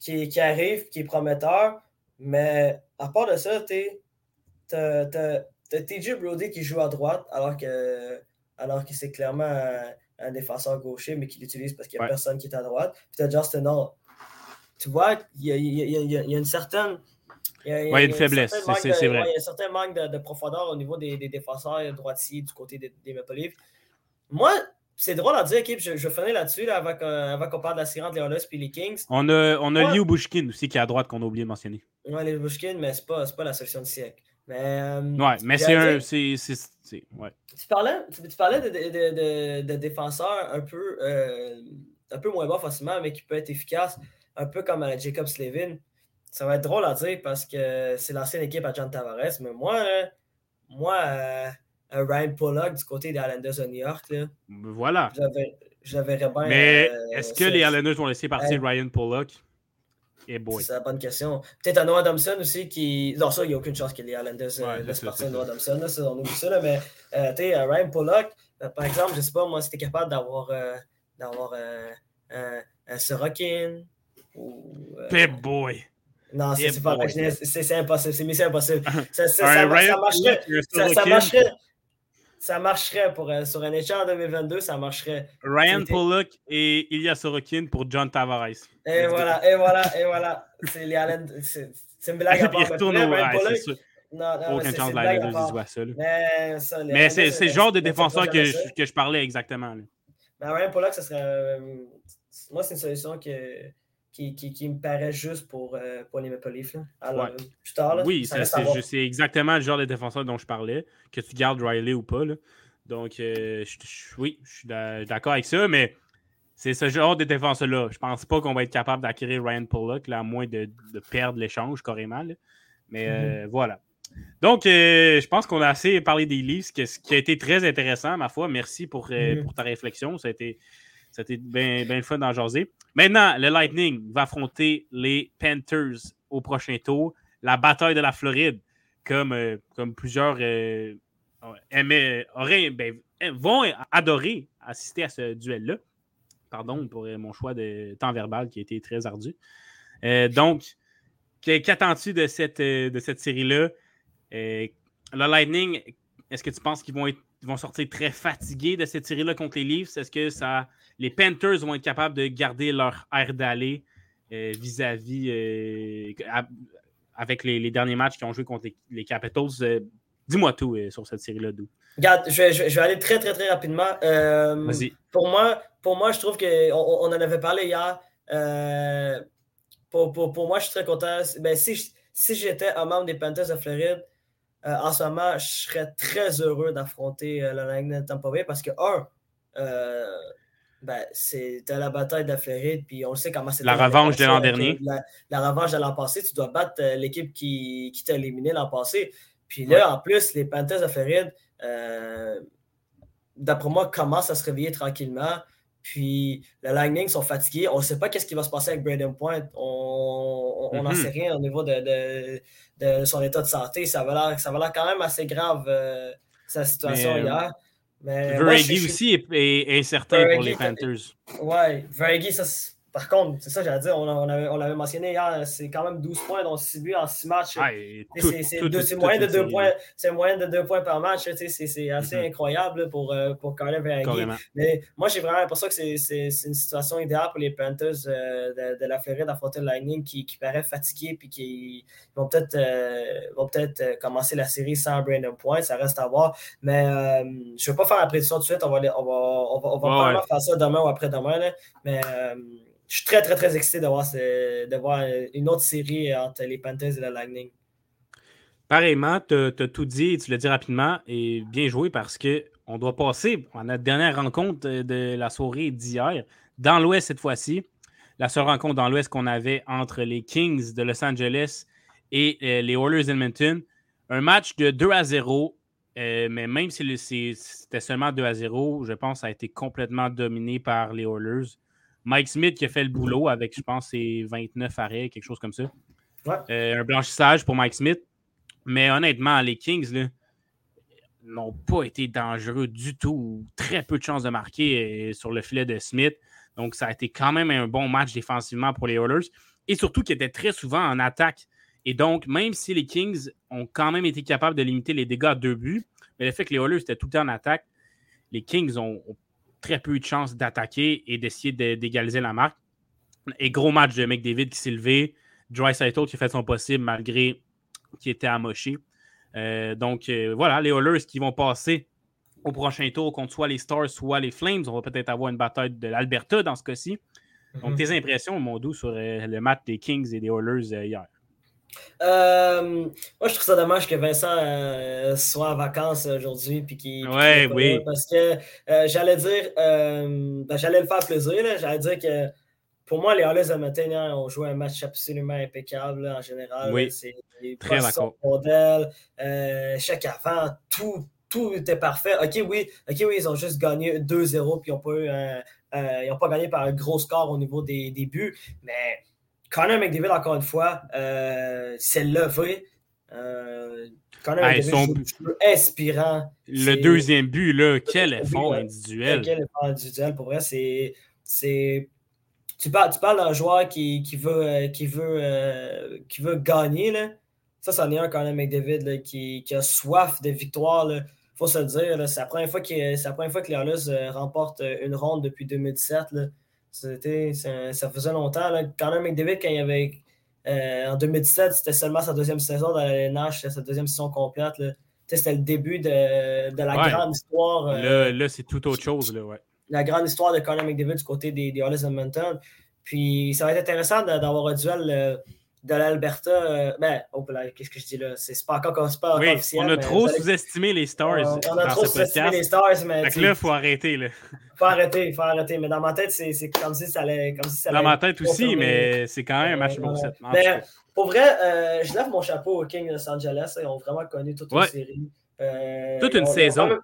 Qui, qui, arrive, qui est prometteur. Mais à part de ça, tu as, TJ Brody qui joue à droite, alors que, alors que c'est clairement un, défenseur gaucher, mais qui l'utilise parce qu'il n'y a personne qui est à droite. Puis tu as Justin Hall. Tu vois, il y a, y, a, y a, une certaine il y a, une faiblesse, c'est vrai. il y a un certain manque de, profondeur au niveau des, des défenseurs droitiers du côté des, des Maple Leafs. Moi, c'est drôle à dire, équipe, je, je finis là-dessus là, avant, qu'on parle de la série entre les Oilers et les Kings. On a, on a Liu Bushkin aussi qui est à droite qu'on a oublié de mentionner. Oui, Liu Bushkin, mais ce n'est pas, pas la solution du siècle. Mais, euh, ouais, mais c'est un. ouais. Tu parlais, tu, parlais de, de, de, défenseurs un peu, euh, un peu moins bas facilement, mais qui peut être efficace, un peu comme à la Jacob Slavin ça va être drôle à dire parce que c'est l'ancienne équipe à John Tavares, mais moi, moi, euh, Ryan Pollock du côté des Islanders de New York, là, voilà. Je le verrais bien. Mais euh, est-ce que les Islanders vont laisser partir Ryan Pollock? Boy. C'est la bonne question. Peut-être un Noah Thompson aussi qui. Non, ça, il n'y a aucun chance que les Islanders euh, laissent partir Noah Thompson. Là, on oublie ça. Là, mais tu sais, Ryan Pollock, par exemple, je ne sais pas, moi, si tu capable d'avoir d'avoir un Sorokin Pep boy. Non, c'est pas C'est impossible. C'est mission impossible. Ça, ça, ça, marcherait. Ça, marcherait. Ça marcherait pour, euh, sur un échange en 2022, ça marcherait. Ryan Pollock et Ilya Sorokin pour John Tavares. Et voilà, et voilà, et voilà. C'est les Allen. C'est une blague à part. retourne au non, non, Aucune chance de la de ça. Mais, c'est le genre de défenseur que je, que je parlais exactement. Mais Ryan Pollock, ça serait. Moi, c'est une solution que qui, me paraît juste pour, euh, pour les Maple Leafs. Alors, plus tard, oui, c'est exactement le genre de défenseur dont je parlais, que tu gardes Riley ou pas. Donc, euh, oui, je suis d'accord avec ça, mais c'est ce genre de défenseur-là. Je pense pas qu'on va être capable d'acquérir Ryan Pollock, là, à moins de, perdre l'échange carrément. Mais euh, mm-hmm. voilà. Donc, je pense qu'on a assez parlé des Leafs, ce qui a été très intéressant, ma foi. Merci pour, mm-hmm. pour ta réflexion. Ça a été c'était bien le fun d'en jaser. Maintenant, le Lightning va affronter les Panthers au prochain tour. La bataille de la Floride, comme, euh, comme plusieurs euh, ben, vont adorer assister à ce duel-là. Pardon pour mon choix de temps verbal qui a été très ardu. Euh, donc, qu'attends-tu de cette, de cette série-là? le Lightning, est-ce que tu penses qu'ils vont, vont sortir très fatigués de cette série-là contre les Leafs? Est-ce que ça les Panthers vont être capables de garder leur air d'aller euh, vis-à-vis euh, avec les, derniers matchs qu'ils ont joué contre les, Capitals? Euh, dis-moi tout sur cette série-là. Regarde, je vais, je vais, aller très, très, très rapidement. Vas-y. Pour moi, pour moi, je trouve qu'on on en avait parlé hier. Pour, pour, pour, moi, je suis très content. Ben, si, si j'étais un membre des Panthers de Floride, euh, en ce moment, je serais très heureux d'affronter euh, la Lightning de Tampa Bay parce que, un, euh, ben, c'était la bataille de la Floride, puis on sait comment c'était. La revanche de l'an dernier. La, la, revanche de l'an passé, tu dois battre l'équipe qui, qui t'a éliminé l'an passé. Puis là, ouais. en plus, les Panthers de Floride, euh, d'après moi, commencent à se réveiller tranquillement. Puis le Lightning sont fatigués. On ne sait pas qu'est-ce qui va se passer avec Braden Point. On n'en mm -hmm. sait rien au niveau de, de, de, son état de santé. Ça va l'air quand même assez grave, euh, sa situation Mais, hier. Mais aussi est, est, pour les Panthers. Ouais, Verhage, ça par contre, c'est ça, j'allais dire, on, on, avait, on l'avait mentionné hier, c'est quand même 12 points, dont 6 buts en 6 matchs. C'est moyen, de 2 points, moyen de 2 points par match. C'est assez mm -hmm. incroyable pour, euh, pour Verhage. Mais moi, j'ai vraiment l'impression que c'est une situation idéale pour les Panthers euh, de, de, la Floride d'affronter le Lightning qui, qui paraît fatigué puis qui vont peut-être euh, peut commencer la série sans Brandon Point. Ça reste à voir. Mais euh, je ne vais pas faire la prédiction tout de suite. On va, on va, on va, on va ouais, ouais. faire ça demain ou après-demain. Mais je suis très, très, très excité de voir, une autre série entre les Panthers et le Lightning. Pareillement, tu as, tout dit, tu l'as dit rapidement, et bien joué parce qu'on doit passer à notre dernière rencontre de la soirée d'hier, dans l'Ouest cette fois-ci. La seule rencontre dans l'Ouest qu'on avait entre les Kings de Los Angeles et euh, les Oilers d'Edmonton. Un match de 2 à 0, euh, mais même si c'était seulement 2 à 0, je pense que ça a été complètement dominé par les Oilers. Mike Smith qui a fait le boulot avec, je pense, ses 29 arrêts, quelque chose comme ça. Ouais. Euh, un blanchissage pour Mike Smith. Mais honnêtement, les Kings n'ont pas été dangereux du tout. Très peu de chances de marquer euh, sur le filet de Smith. Donc, ça a été quand même un bon match défensivement pour les Oilers. Et surtout qu'ils étaient très souvent en attaque. Et donc, même si les Kings ont quand même été capables de limiter les dégâts à deux buts, mais le fait que les Oilers étaient tout le temps en attaque, les Kings ont, ont très peu de chances d'attaquer et d'essayer d'égaliser la marque. Et gros match de McDavid qui s'est levé. Dry Saito qui a fait son possible malgré qu'il était amoché. Euh, donc euh, voilà, les Oilers qui vont passer au prochain tour contre soit les Stars, soit les Flames. On va peut-être avoir une bataille de l'Alberta dans ce cas-ci. Donc, mm -hmm. tes impressions, mon doux, sur euh, le match des Kings et des Oilers hier? Euh, moi, je trouve ça dommage que Vincent euh, soit en vacances aujourd'hui puis qu'il ouais, oui. parce que euh, j'allais dire ben, j'allais le faire plaisir. J'allais dire que pour moi, les Oilers de matin ont joué un match absolument impeccable là, en général. Oui, c'est très d'accord. chaque avant, tout, tout était parfait. OK, oui, OK, oui, ils ont juste gagné 2-0 puis ils n'ont pas, eu un, ils ont pas gagné par un gros score au niveau des, des buts, mais Connor McDavid, encore une fois, euh, s'est levé. Euh, Connor hey, McDavid son... inspirant. Le deuxième but, là, quel effort individuel. Quel effort individuel, pour vrai, c'est... Tu parles, tu parles d'un joueur qui, qui veut, qui veut, euh, qui veut gagner. Là. Ça, c'en est un, Connor McDavid, là, qui, qui, a soif de victoire. Il faut se le dire. C'est la, première fois que, la première fois que les Oilers euh, remportent une ronde depuis 2017. Là. C'était, ça, ça, faisait longtemps. Là. Connor McDavid, quand il avait. Euh, en 2017, c'était seulement sa deuxième saison dans la c'était sa deuxième saison complète. C'était le début de, de la ouais. grande histoire. Euh, là, là c'est tout autre chose. Là, ouais. La grande histoire de Connor McDavid du côté des, des Oilers Edmonton. Puis ça va être intéressant d'avoir un duel euh, de l'Alberta. Euh, ben, oh là, qu'est-ce que je dis là? C'est pas encore, pas oui, officiel. On a trop sous-estimé les Stars. On, on a trop sous-estimé les Stars. Mais fait que là, il faut arrêter. Là. faut arrêter, faut arrêter. Mais dans ma tête, c'est comme si ça allait. Comme si ça dans ma tête aussi, mais c'est quand même un match bon. Euh, mais, pour vrai, euh, je lève mon chapeau aux Kings de Los Angeles. Ils ont vraiment connu toute une série. Euh, toute une saison. Même,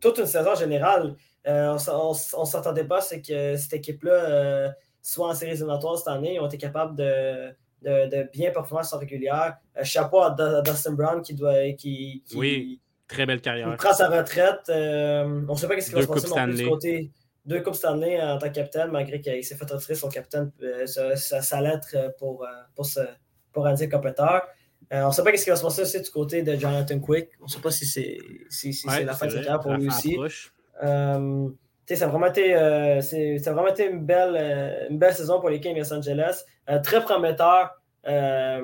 toute une saison générale. Euh, on ne s'entendait pas, c'est que cette équipe-là, soit en série éliminatoire cette année, ils ont été capables de de, de, bien performance régulière. Euh, chapeau à Dustin Brown qui doit. Qui, qui, oui, très belle carrière. Qui prend sa retraite. Euh, on ne sait pas ce qui va se passer non plus du côté. Deux Coupes Stanley en tant que capitaine, malgré qu'il s'est fait retirer son capitaine, euh, sa, lettre pour, pour, ce, pour Andy on ne sait pas ce qui va se passer aussi du côté de Jonathan Quick. On ne sait pas si c'est si, si ouais, la fin de pour lui aussi. Euh, ça a vraiment été, euh, ça a vraiment été une, belle, euh, une belle saison pour les Kings de Los Angeles. Euh, très prometteur. Il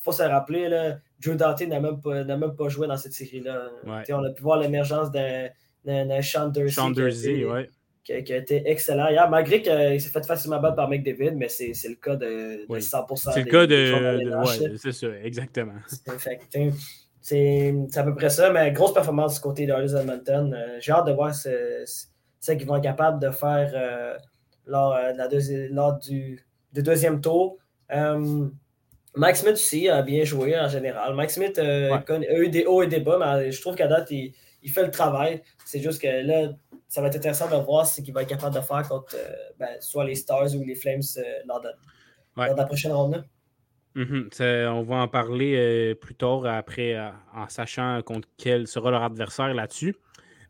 faut se rappeler, là, Joe Dante n'a même, même, pas joué dans cette série-là. On a pu voir l'émergence d'un Sean Dursey. ouais qui a, été excellent hier, malgré qu'il s'est fait facilement battre par McDavid, mais c'est le cas de, 100%. C'est le cas de. c'est ça, exactement. C'est à peu près ça, mais grosse performance du côté de Edmonton. J'ai hâte de voir ce, ce, qu'ils vont être capables de faire euh, lors, euh, la lors du, deuxième tour. Mike Smith aussi a bien joué en général. Mike Smith a eu des hauts et des bas, mais je trouve qu'à date, il, il fait le travail. C'est juste que là, ça va être intéressant de voir ce qu'il va être capable de faire contre euh, ben, soit les Stars ou les Flames lors, de, la prochaine ronde. Mm-hmm. on va en parler euh, plus tard après, en sachant contre quel sera leur adversaire là-dessus.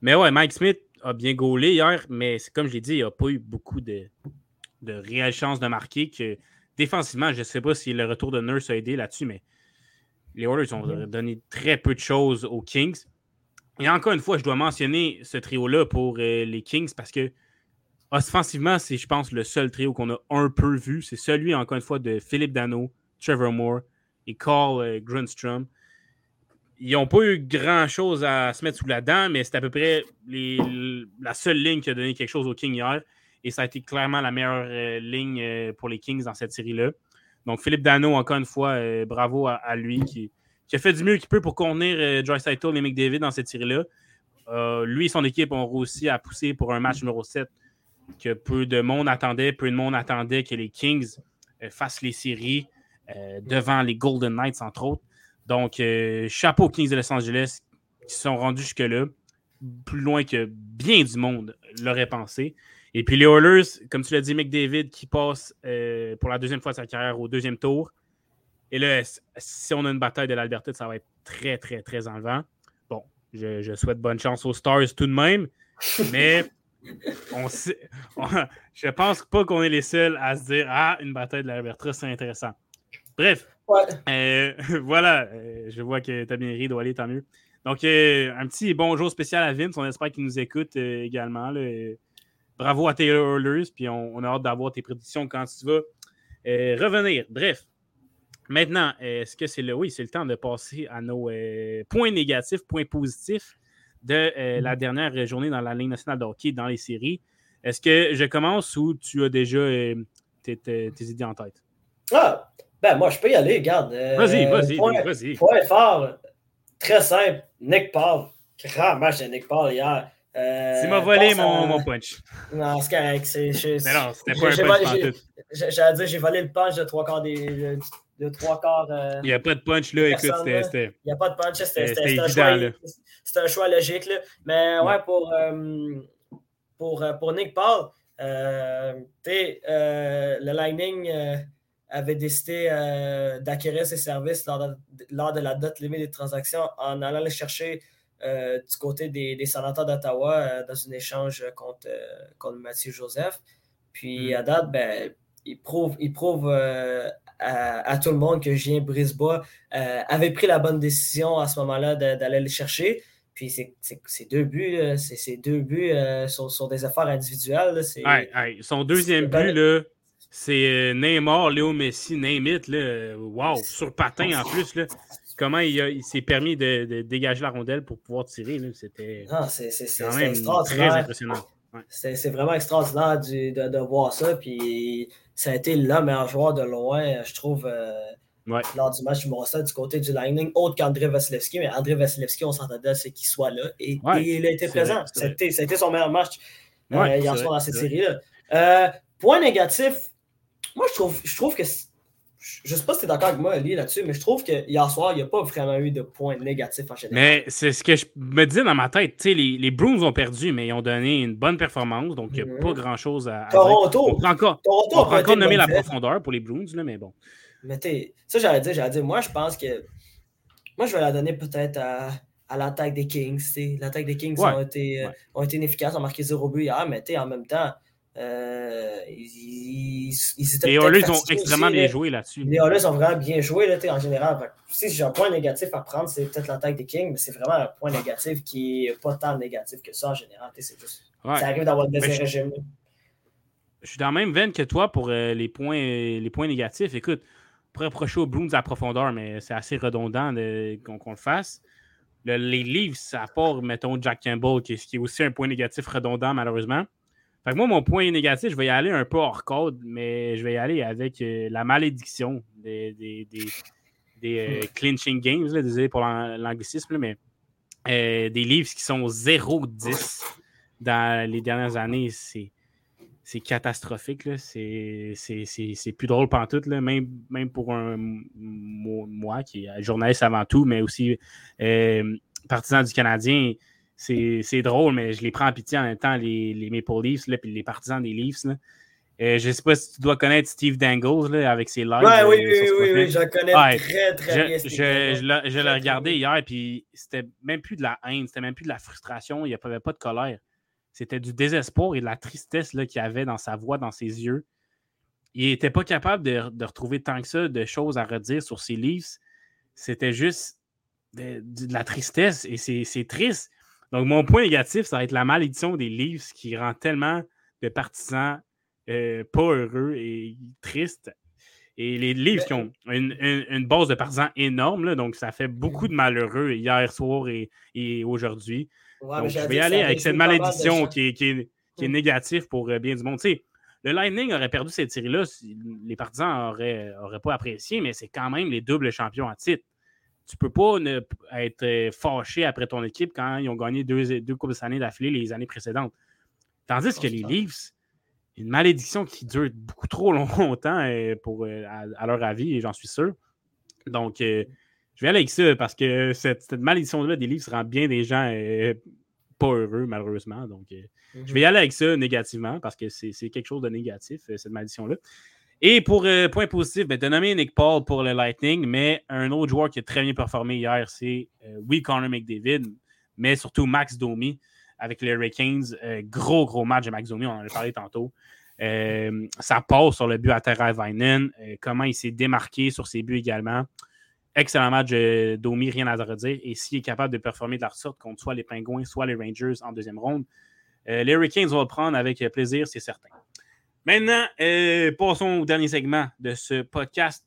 Mais ouais, Mike Smith a bien gaulé hier, mais comme je l'ai dit, il n'a pas eu beaucoup de, de réelles chances de marquer. Que, défensivement, je ne sais pas si le retour de Nurse a aidé là-dessus, mais les Oilers ont mm-hmm. donné très peu de choses aux Kings. Et encore une fois, je dois mentionner ce trio-là pour euh, les Kings parce que offensivement, c'est, je pense, le seul trio qu'on a un peu vu. C'est celui, encore une fois, de Philippe Dano, Trevor Moore et Carl euh, Grunstrom. Ils n'ont pas eu grand-chose à se mettre sous la dent, mais c'est à peu près la seule ligne qui a donné quelque chose aux Kings hier. Et ça a été clairement la meilleure euh, ligne pour les Kings dans cette série-là. Donc, Philippe Dano, encore une fois, bravo à lui qui, qui a fait du mieux qu'il peut pour contenir euh, Joyce et McDavid dans cette série-là. Euh, lui et son équipe ont réussi à pousser pour un match numéro 7 que peu de monde attendait. Peu de monde attendait que les Kings euh, fassent les séries devant les Golden Knights, entre autres. Donc, chapeau aux Kings de Los Angeles qui sont rendus jusque-là, plus loin que bien du monde l'aurait pensé. Et puis les Oilers, comme tu l'as dit, McDavid qui passe pour la deuxième fois de sa carrière au deuxième tour. Et là, si on a une bataille de l'Alberta, ça va être très, très, très enlevant. Bon, je, souhaite bonne chance aux Stars tout de même, mais on je pense pas qu'on est les seuls à se dire Ah, une bataille de l'Alberta, c'est intéressant. Bref, euh, voilà, euh, je vois que t'as bien ri, doit aller, tant mieux. Donc, euh, un petit bonjour spécial à Vince, on espère qu'il nous écoute également. bravo à Taylor Oilers, puis on, on a hâte d'avoir tes prédictions quand tu vas revenir. Bref, Maintenant, est-ce que c'est le. Oui, c'est le temps de passer à nos points négatifs, points positifs de euh, la mm-hmm. dernière journée dans la Ligue nationale de hockey dans les séries. Est-ce que je commence ou tu as déjà euh, tes, idées en tête? Ah, ben moi, je peux y aller, regarde. vas-y, vas-y, vas-y. Point fort, très simple. Nick Paul. Grand match de Nick Paul hier. Euh, tu m'as volé mon, mon, punch. Non, c'est correct. Mais non, c'était pas un punch J'allais dire, j'ai volé le punch de trois quarts des, de trois quarts. Euh, il n'y a pas de punch là, écoute, c'était. Il n'y a pas de punch, c'était un, choix, un choix logique. Là. Mais ouais, pour, euh, pour, euh, pour Nick Paul, le Lightning avait décidé d'acquérir ses services lors de, lors de, la date limite des transactions en allant les chercher du côté des, des sénateurs d'Ottawa dans un échange contre, contre Mathieu Joseph. Puis mm. à date, ben, il prouve, il prouve à, tout le monde que Julien Brisebois euh, avait pris la bonne décision à ce moment-là d'aller le chercher. Puis ces deux buts, ces deux buts euh, sont, des affaires individuelles. son deuxième but, c'est euh, Neymar, Léo Messi, name it. Là. Wow, sur patin en plus. Là. Comment il, s'est permis de, dégager la rondelle pour pouvoir tirer. C'était très impressionnant. C'est vraiment extraordinaire de, de, voir ça. Puis ça a été le meilleur joueur de loin, je trouve, euh, lors du match 7 du côté du Lightning, autre qu'André Vasilevski. Mais André Vasilevski, on s'entendait c'est qu'il soit là. Et, il a été présent. Ça a été son meilleur match euh, hier soir dans cette série-là. Euh, point négatif, moi, je trouve, je trouve que je ne sais pas si tu es d'accord avec moi, Ali, là-dessus, mais je trouve que hier soir, il n'y a pas vraiment eu de points négatifs en général. Mais c'est ce que je me dis dans ma tête. Les, les Bruins ont perdu, mais ils ont donné une bonne performance, donc il n'y a pas mhm. grand-chose à, Toronto, On peut encore, Toronto on peut encore nommer la profondeur pour les Bruins, là, mais bon. Mais tu ça, j'allais dire, j'allais dire, moi, je pense que. Moi, je vais la donner peut-être à, à l'attaque des Kings. L'attaque des Kings ont, été, ont été inefficaces, ont marqué zéro but hier, mais en même temps euh, ils, les Oilers ont extrêmement bien joué là-dessus. Les Oilers ont vraiment bien joué là, en général. si j'ai un point négatif à prendre, c'est peut-être l'attaque des Kings, mais c'est vraiment un point négatif qui n'est pas tant négatif que ça en général. C'est juste, Ça arrive d'avoir le deuxième régime. Je suis dans la même veine que toi pour euh, les, points, les points négatifs. Écoute, pourrait reprocher aux Bruins à profondeur, mais c'est assez redondant qu'on le fasse. les livres, à part, mettons, Jack Campbell, qui, qui, est aussi un point négatif redondant, malheureusement. Fait que moi, mon point négatif, je vais y aller un peu hors code, mais je vais y aller avec euh, la malédiction des, des, des, euh, clinching games, désolé pour l'anglicisme, mais euh, des livres qui sont 0-10 dans les dernières années, c'est c'est catastrophique. C'est plus drôle pantoute, là. Même, même pour un, moi qui est journaliste avant tout, mais aussi partisan du Canadien. C'est drôle, mais je les prends en pitié en même temps, les, les Maple Leafs, là, puis les partisans des Leafs. Là. Euh, je ne sais pas si tu dois connaître Steve Dangles là, avec ses lives. Ouais, oui, oui, oui, oui, je connais très, très bien. Je, je, je l'ai regardé hier, puis c'était même plus de la haine, c'était même plus de la frustration, il n'y avait pas de colère. C'était du désespoir et de la tristesse qu'il avait dans sa voix, dans ses yeux. Il n'était pas capable de, retrouver tant que ça de choses à redire sur ses livres. C'était juste de, la tristesse et c'est triste. Donc, mon point négatif, ça va être la malédiction des livres qui rend tellement de partisans euh, pas heureux et tristes. Et les livres qui ont une, base de partisans énorme, donc ça fait beaucoup de malheureux hier soir et aujourd'hui je vais y aller avec cette malédiction qui est, qui, qui est, négative pour euh, bien du monde. le Lightning aurait perdu cette série-là, les partisans n'auraient pas apprécié, mais c'est quand même les doubles champions à titre. Tu ne peux pas ne, être euh, fâché après ton équipe quand ils ont gagné deux, deux Coupes d'année d'affilée les années précédentes. Tandis que les Leafs, une malédiction qui dure beaucoup trop longtemps euh, pour, à, leur avis, et j'en suis sûr. Donc, je vais aller avec ça parce que cette, malédiction-là des livres rend bien des gens euh, pas heureux, malheureusement. Donc, euh, je vais y aller avec ça négativement parce que c'est quelque chose de négatif, euh, cette malédiction-là. Et pour point positif, ben, de nommer Nick Paul pour le Lightning, mais un autre joueur qui a très bien performé hier, c'est oui, Connor McDavid, mais surtout Max Domi avec les Hurricanes. gros, gros match de Max Domi, on en a parlé tantôt. ça passe sur le but à Terra Vinen, comment il s'est démarqué sur ses buts également. Excellent match de Domi, rien à redire. Et s'il est capable de performer de la sorte contre soit les Pingouins, soit les Rangers en deuxième ronde, euh, les Hurricanes vont le prendre avec plaisir, c'est certain. Maintenant, euh, passons au dernier segment de ce podcast.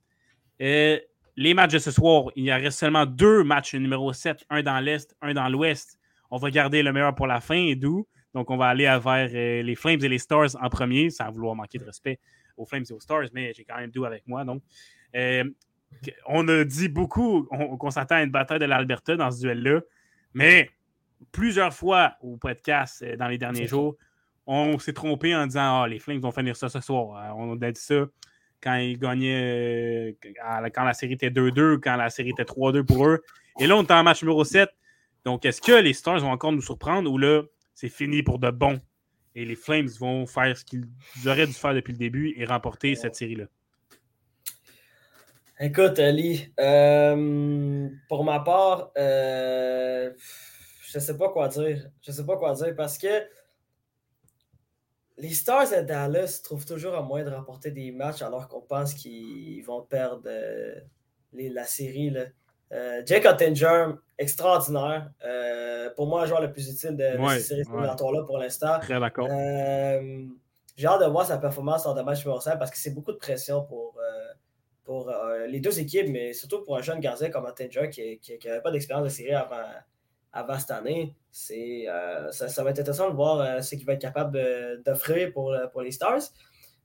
Euh, les matchs de ce soir, il y reste seulement deux matchs numéro 7, un dans l'Est, un dans l'Ouest. On va garder le meilleur pour la fin, d'où. Donc, on va aller vers les Flames et les Stars en premier, sans vouloir manquer de respect aux Flames et aux Stars, mais j'ai quand même deux avec moi. Donc, on a dit beaucoup qu'on s'attend à une bataille de l'Alberta dans ce duel-là, mais plusieurs fois au podcast euh, dans les derniers jours, on s'est trompé en disant Ah, les Flames vont finir ça ce soir. Euh, on a dit ça quand ils gagnaient, euh, quand la série était 2-2, quand la série était 3-2 pour eux. Et là, on est en match numéro 7. Donc, est-ce que les Stars vont encore nous surprendre ou là, c'est fini pour de bon? Et les Flames vont faire ce qu'ils auraient dû faire depuis le début et remporter cette série-là. Écoute, Ali, euh, pour ma part, je ne sais pas quoi dire. Je sais pas quoi dire parce que les Stars de Dallas trouvent toujours un moyen de remporter des matchs alors qu'on pense qu'ils vont perdre euh, la série. Là. Jake Ottinger, extraordinaire. pour moi, le joueur le plus utile de, cette série là pour l'instant. Très d'accord. J'ai hâte de voir sa performance lors de match numéro 5 parce que c'est beaucoup de pression pour pour euh, les deux équipes, mais surtout pour un jeune gardien comme Attinger qui n'avait pas d'expérience de série avant, avant cette année. Euh, ça, va être intéressant de voir euh, ce qu'il va être capable d'offrir pour, pour les Stars.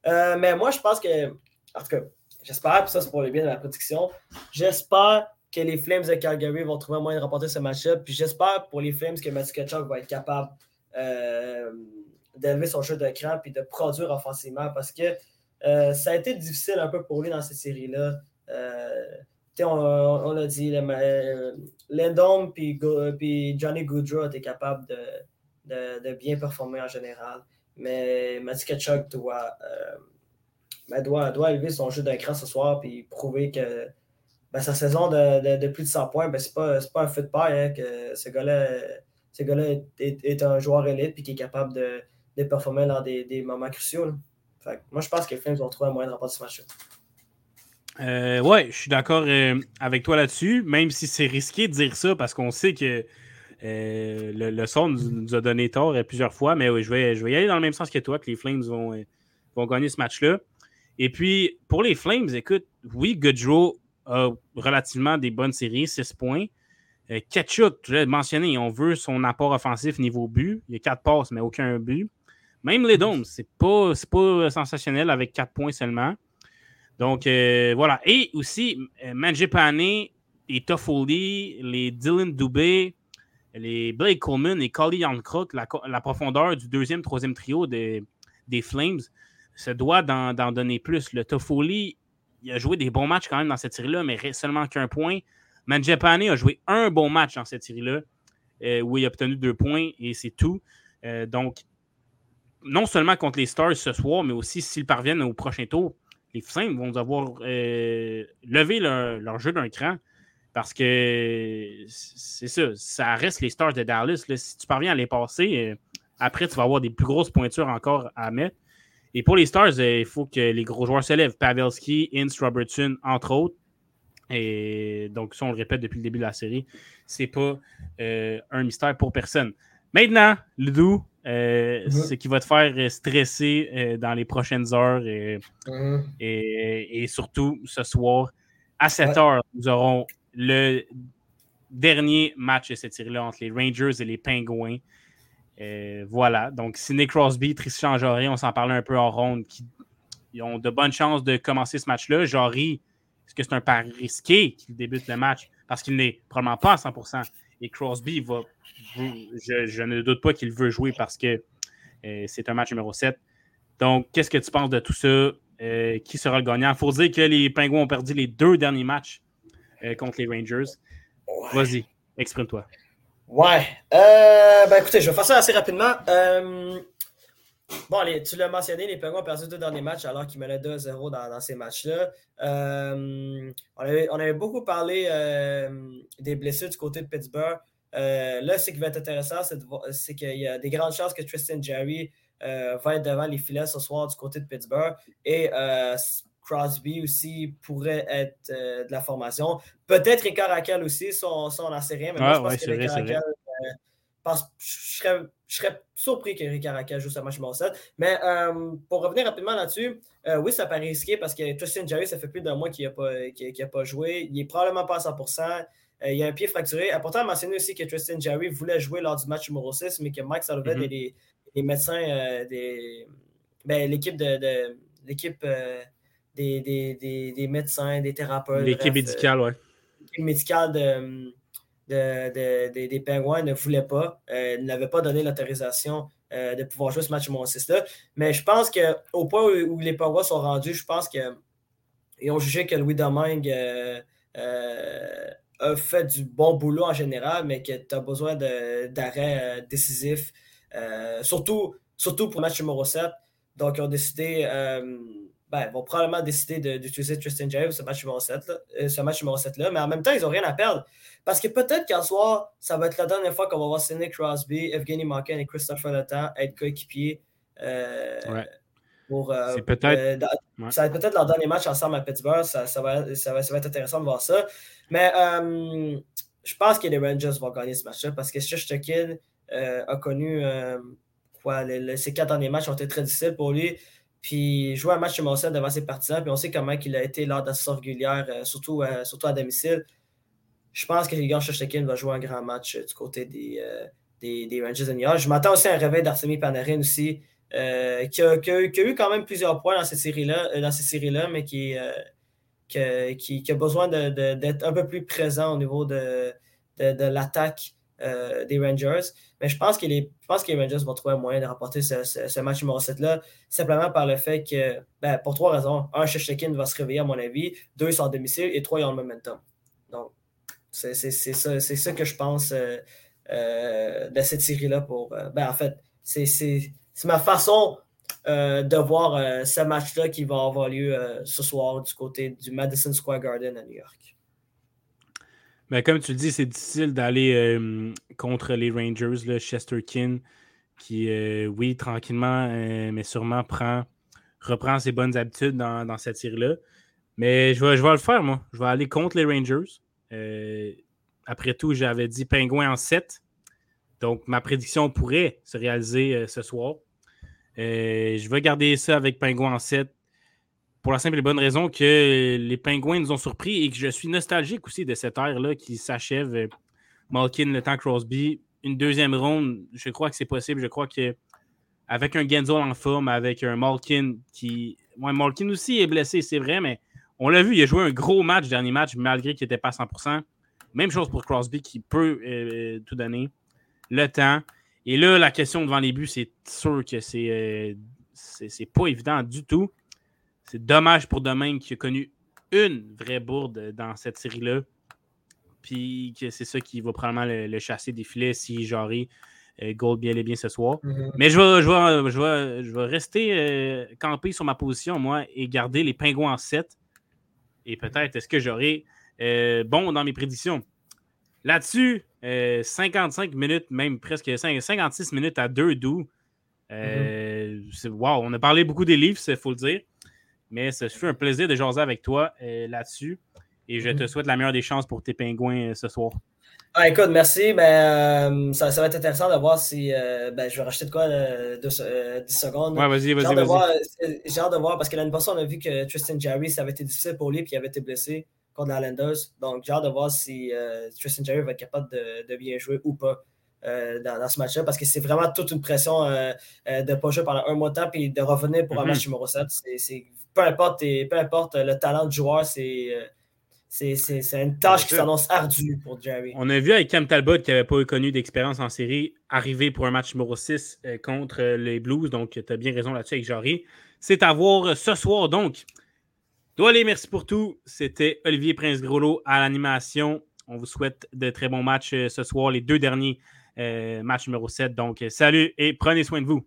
mais moi, je pense que, en tout cas, j'espère, puis ça c'est pour le bien de la prédiction, j'espère que les Flames de Calgary vont trouver un moyen de remporter ce match-up. Puis j'espère pour les Flames que Matthew Ketchuk va être capable d'élever son jeu de cran et de produire offensivement parce que euh, ça a été difficile un peu pour lui dans cette série-là. Euh, on, l'a dit, euh, Lindom et Johnny Goodrow étaient capables de, bien performer en général. Mais Matthew Ketchuk doit, ben, doit, doit élever son jeu d'un cran ce soir et prouver que ben, sa saison de, plus de 100 points, ben, ce n'est pas, un feu de paille. Hein, que ce gars-là est, un joueur élite et qui est capable de, performer lors des, moments cruciaux moi, je pense que les Flames vont trouver un moyen de remporter ce match-là. Euh, ouais, je suis d'accord euh, avec toi là-dessus, même si c'est risqué de dire ça parce qu'on sait que euh, le, son nous, a donné tort plusieurs fois, mais oui, je vais, je vais y aller dans le même sens que toi, que les Flames vont, vont gagner ce match-là. Et puis, pour les Flames, écoute, oui, Goodrow a relativement des bonnes séries, 6 points. Euh, Ketchuk, je l'ai mentionné, on veut son apport offensif niveau but. Il y a 4 passes, mais aucun but. Même les Domes, c'est pas, pas sensationnel avec 4 points seulement. Donc, euh, voilà. Et aussi, euh, Manjipane et Toffoli, les Dylan Dubé, les Blake Coleman et Collie Youngcrook, la, la, profondeur du deuxième, troisième trio des, Flames, se doit d'en donner plus. Le Toffoli, il a joué des bons matchs quand même dans cette série-là, mais seulement qu'un point. Manjapane a joué un bon match dans cette série-là, euh, où il a obtenu deux points et c'est tout. Donc, non seulement contre les Stars ce soir, mais aussi s'ils parviennent au prochain tour, les Flames vont devoir euh, lever leur, jeu d'un cran. Parce que c'est ça, ça reste les Stars de Dallas. Si tu parviens à les passer, après, tu vas avoir des plus grosses pointures encore à mettre. Et pour les Stars, il faut que les gros joueurs se lèvent. Pavelski, Ince, Robertson, entre autres. Et donc, ça, on le répète depuis le début de la série. C'est pas euh, un mystère pour personne. Maintenant, Ludou, euh, ce qui va te faire stresser euh, dans les prochaines heures et, surtout ce soir, à 7 heures, nous aurons le dernier match de cette série-là entre les Rangers et les Penguins. voilà. Donc, Sidney Crosby, Tristan Jory, on s'en parlait un peu en ronde, qui ont de bonnes chances de commencer ce match-là. Jory est-ce que c'est un pari risqué qu'il débute le match? Parce qu'il n'est probablement pas à 100%? Et Crosby va. Je, ne doute pas qu'il veut jouer parce que euh, c'est un match numéro 7. Donc, qu'est-ce que tu penses de tout ça? Euh, qui sera le gagnant? Il faut dire que les Pingouins ont perdu les deux derniers matchs euh, contre les Rangers. Vas-y, exprime-toi. Ouais. ben écoutez, je vais faire ça assez rapidement. Bon, tu l'as mentionné, les Penguins ont perdu deux derniers matchs alors qu'ils menaient 2-0 dans, ces matchs-là. Euh, on, avait, beaucoup parlé euh, des blessures du côté de Pittsburgh. Euh, là, ce qui va être intéressant, c'est qu'il y a des grandes chances que Tristan Jerry va être devant les filets ce soir du côté de Pittsburgh. Et Crosby aussi pourrait être de la formation. Peut-être Ricard Raquel aussi, si on n'en sait rien. Mais moi, je pense que Ricard parce je serais, surpris que Ricaraca joue ce match numéro 7. Mais euh, pour revenir rapidement là-dessus, euh, oui, ça paraît risqué parce que Tristan Jerry, ça fait plus d'un mois qu'il n'a pas, pas, joué. Il n'est probablement pas à 100%. Euh, il a un pied fracturé. Important à mentionner aussi que Tristan Jerry voulait jouer lors du match numéro 6, mais que Mike Sullivan mm-hmm. et les, médecins, des, ben, l'équipe de, l'équipe des, des, médecins, des thérapeutes. L'équipe médicale, oui. L'équipe médicale de des Penguins ne voulaient pas, euh, n'avaient pas donné l'autorisation euh, de pouvoir jouer ce match numéro 6-là. Mais je pense qu'au point où, les Penguins sont rendus, je pense qu'ils ont jugé que Louis Domingue euh, a fait du bon boulot en général, mais que tu as besoin d'arrêt décisif, surtout, surtout pour le match numéro 7. Donc, ils ont décidé ben, vont probablement décider d'utiliser Tristan James ce match numéro 7, là, euh, ce match numéro 7 là, mais en même temps, ils n'ont rien à perdre. Parce que peut-être qu'en soir, ça va être la dernière fois qu'on va voir Sidney Crosby, Evgeny Malkin et Christopher Letang être coéquipiers. Euh, ouais. Pour, euh, peut-être. Ça va être peut-être leur dernier match ensemble à Pittsburgh. Ça, ça, va, ça, va, ça va être intéressant de voir ça. Mais je pense que les Rangers vont gagner ce match-là parce que Shesterkin a connu. quoi, ces quatre derniers matchs ont été très difficiles pour lui. Puis jouer un match chez Montréal devant ses partisans, puis on sait comment il a été lors de sa régulière, euh, surtout, euh, surtout à domicile. Je pense que Igor Shostakin va jouer un grand match euh, du côté des, des, des, Rangers de New York. Je m'attends aussi à un réveil d'Artemi Panarin aussi, qui a, eu quand même plusieurs points dans cette série-là, dans ces séries-là, mais qui, qui, a besoin d'être un peu plus présent au niveau de, de l'attaque euh, des Rangers. Mais je pense, que les, pense que les Rangers vont trouver un moyen de remporter ce, match numéro 7-là, simplement par le fait que, ben, pour trois raisons. Un, Shechekin va se réveiller, à mon avis. Deux, ils sont à domicile. Et trois, ils ont le momentum. Donc, c'est ça, ça, que je pense euh, euh, de cette série-là. pour ben, En fait, c'est ma façon de voir ce match-là qui va avoir lieu ce soir du côté du Madison Square Garden à New York. Comme tu dis, c'est difficile d'aller euh, contre les Rangers, le Chesterkin, qui, euh, oui, tranquillement, euh, mais sûrement prend, reprend ses bonnes habitudes dans, cette série-là. Mais je vais, je vais le faire, moi. Je vais aller contre les Rangers. après tout, j'avais dit Pingouin en 7. Donc, ma prédiction pourrait se réaliser ce soir. je vais garder ça avec Pingouin en 7. Pour la simple et bonne raison que les Pingouins nous ont surpris et que je suis nostalgique aussi de cette ère-là qui s'achève. Malkin, le temps Crosby, une deuxième ronde, je crois que c'est possible. Je crois que avec un Genzo en forme, avec un Malkin qui. Ouais, Malkin aussi est blessé, c'est vrai, mais on l'a vu, il a joué un gros match, dernier match, malgré qu'il n'était pas à 100%. Même chose pour Crosby qui peut euh, tout donner. Le temps. Et là, la question devant les buts, c'est sûr que c'est euh, c'est pas évident du tout. C'est dommage pour Domaine qui a connu une vraie bourde dans cette série-là. Puis que c'est ça qui va probablement le, chasser des filets si Jarry euh, gold bien et bien ce soir. Mm-hmm. Mais je vais, je je vais, rester euh, campé sur ma position, moi, et garder les pingouins en 7. Et peut-être est-ce que j'aurai euh, bon dans mes prédictions? Là-dessus, 55 minutes, même presque 56 minutes à 2 doux. Mm-hmm. Wow, on a parlé beaucoup des livres, il faut le dire. Mais ce fut un plaisir de jaser avec toi là-dessus. Et je te mhm. souhaite la meilleure des chances pour tes pingouins euh, ce soir. Ah, écoute, merci. Ben, euh, ça, va être intéressant de voir si euh, ben, je vais racheter de quoi de, 10 secondes. Ouais, vas-y, vas-y. J'ai hâte de voir parce que l'année passée, on a vu que Tristan Jarry, ça avait été difficile pour lui et il avait été blessé contre les Islanders. Donc, j'ai hâte de voir si Tristan Jarry va être capable de, bien jouer ou pas. Dans, ce match-là parce que c'est vraiment toute une pression de ne pas jouer pendant un mois de temps et de revenir pour un mhm. match numéro 7. peu, importe, peu importe le talent du joueur, c'est c'est une tâche qui s'annonce ardue pour Jerry. On a vu avec Cam Talbot qui n'avait pas connu d'expérience en série arriver pour un match numéro 6 euh, contre euh, les Blues. Donc, tu as bien raison là-dessus avec Jarry. C'est à voir euh, ce soir. Donc, les merci pour tout. C'était Olivier Prince-Groslo à l'animation. On vous souhaite de très bons matchs ce soir, les deux derniers matchs numéro 7. Donc, salut et prenez soin de vous.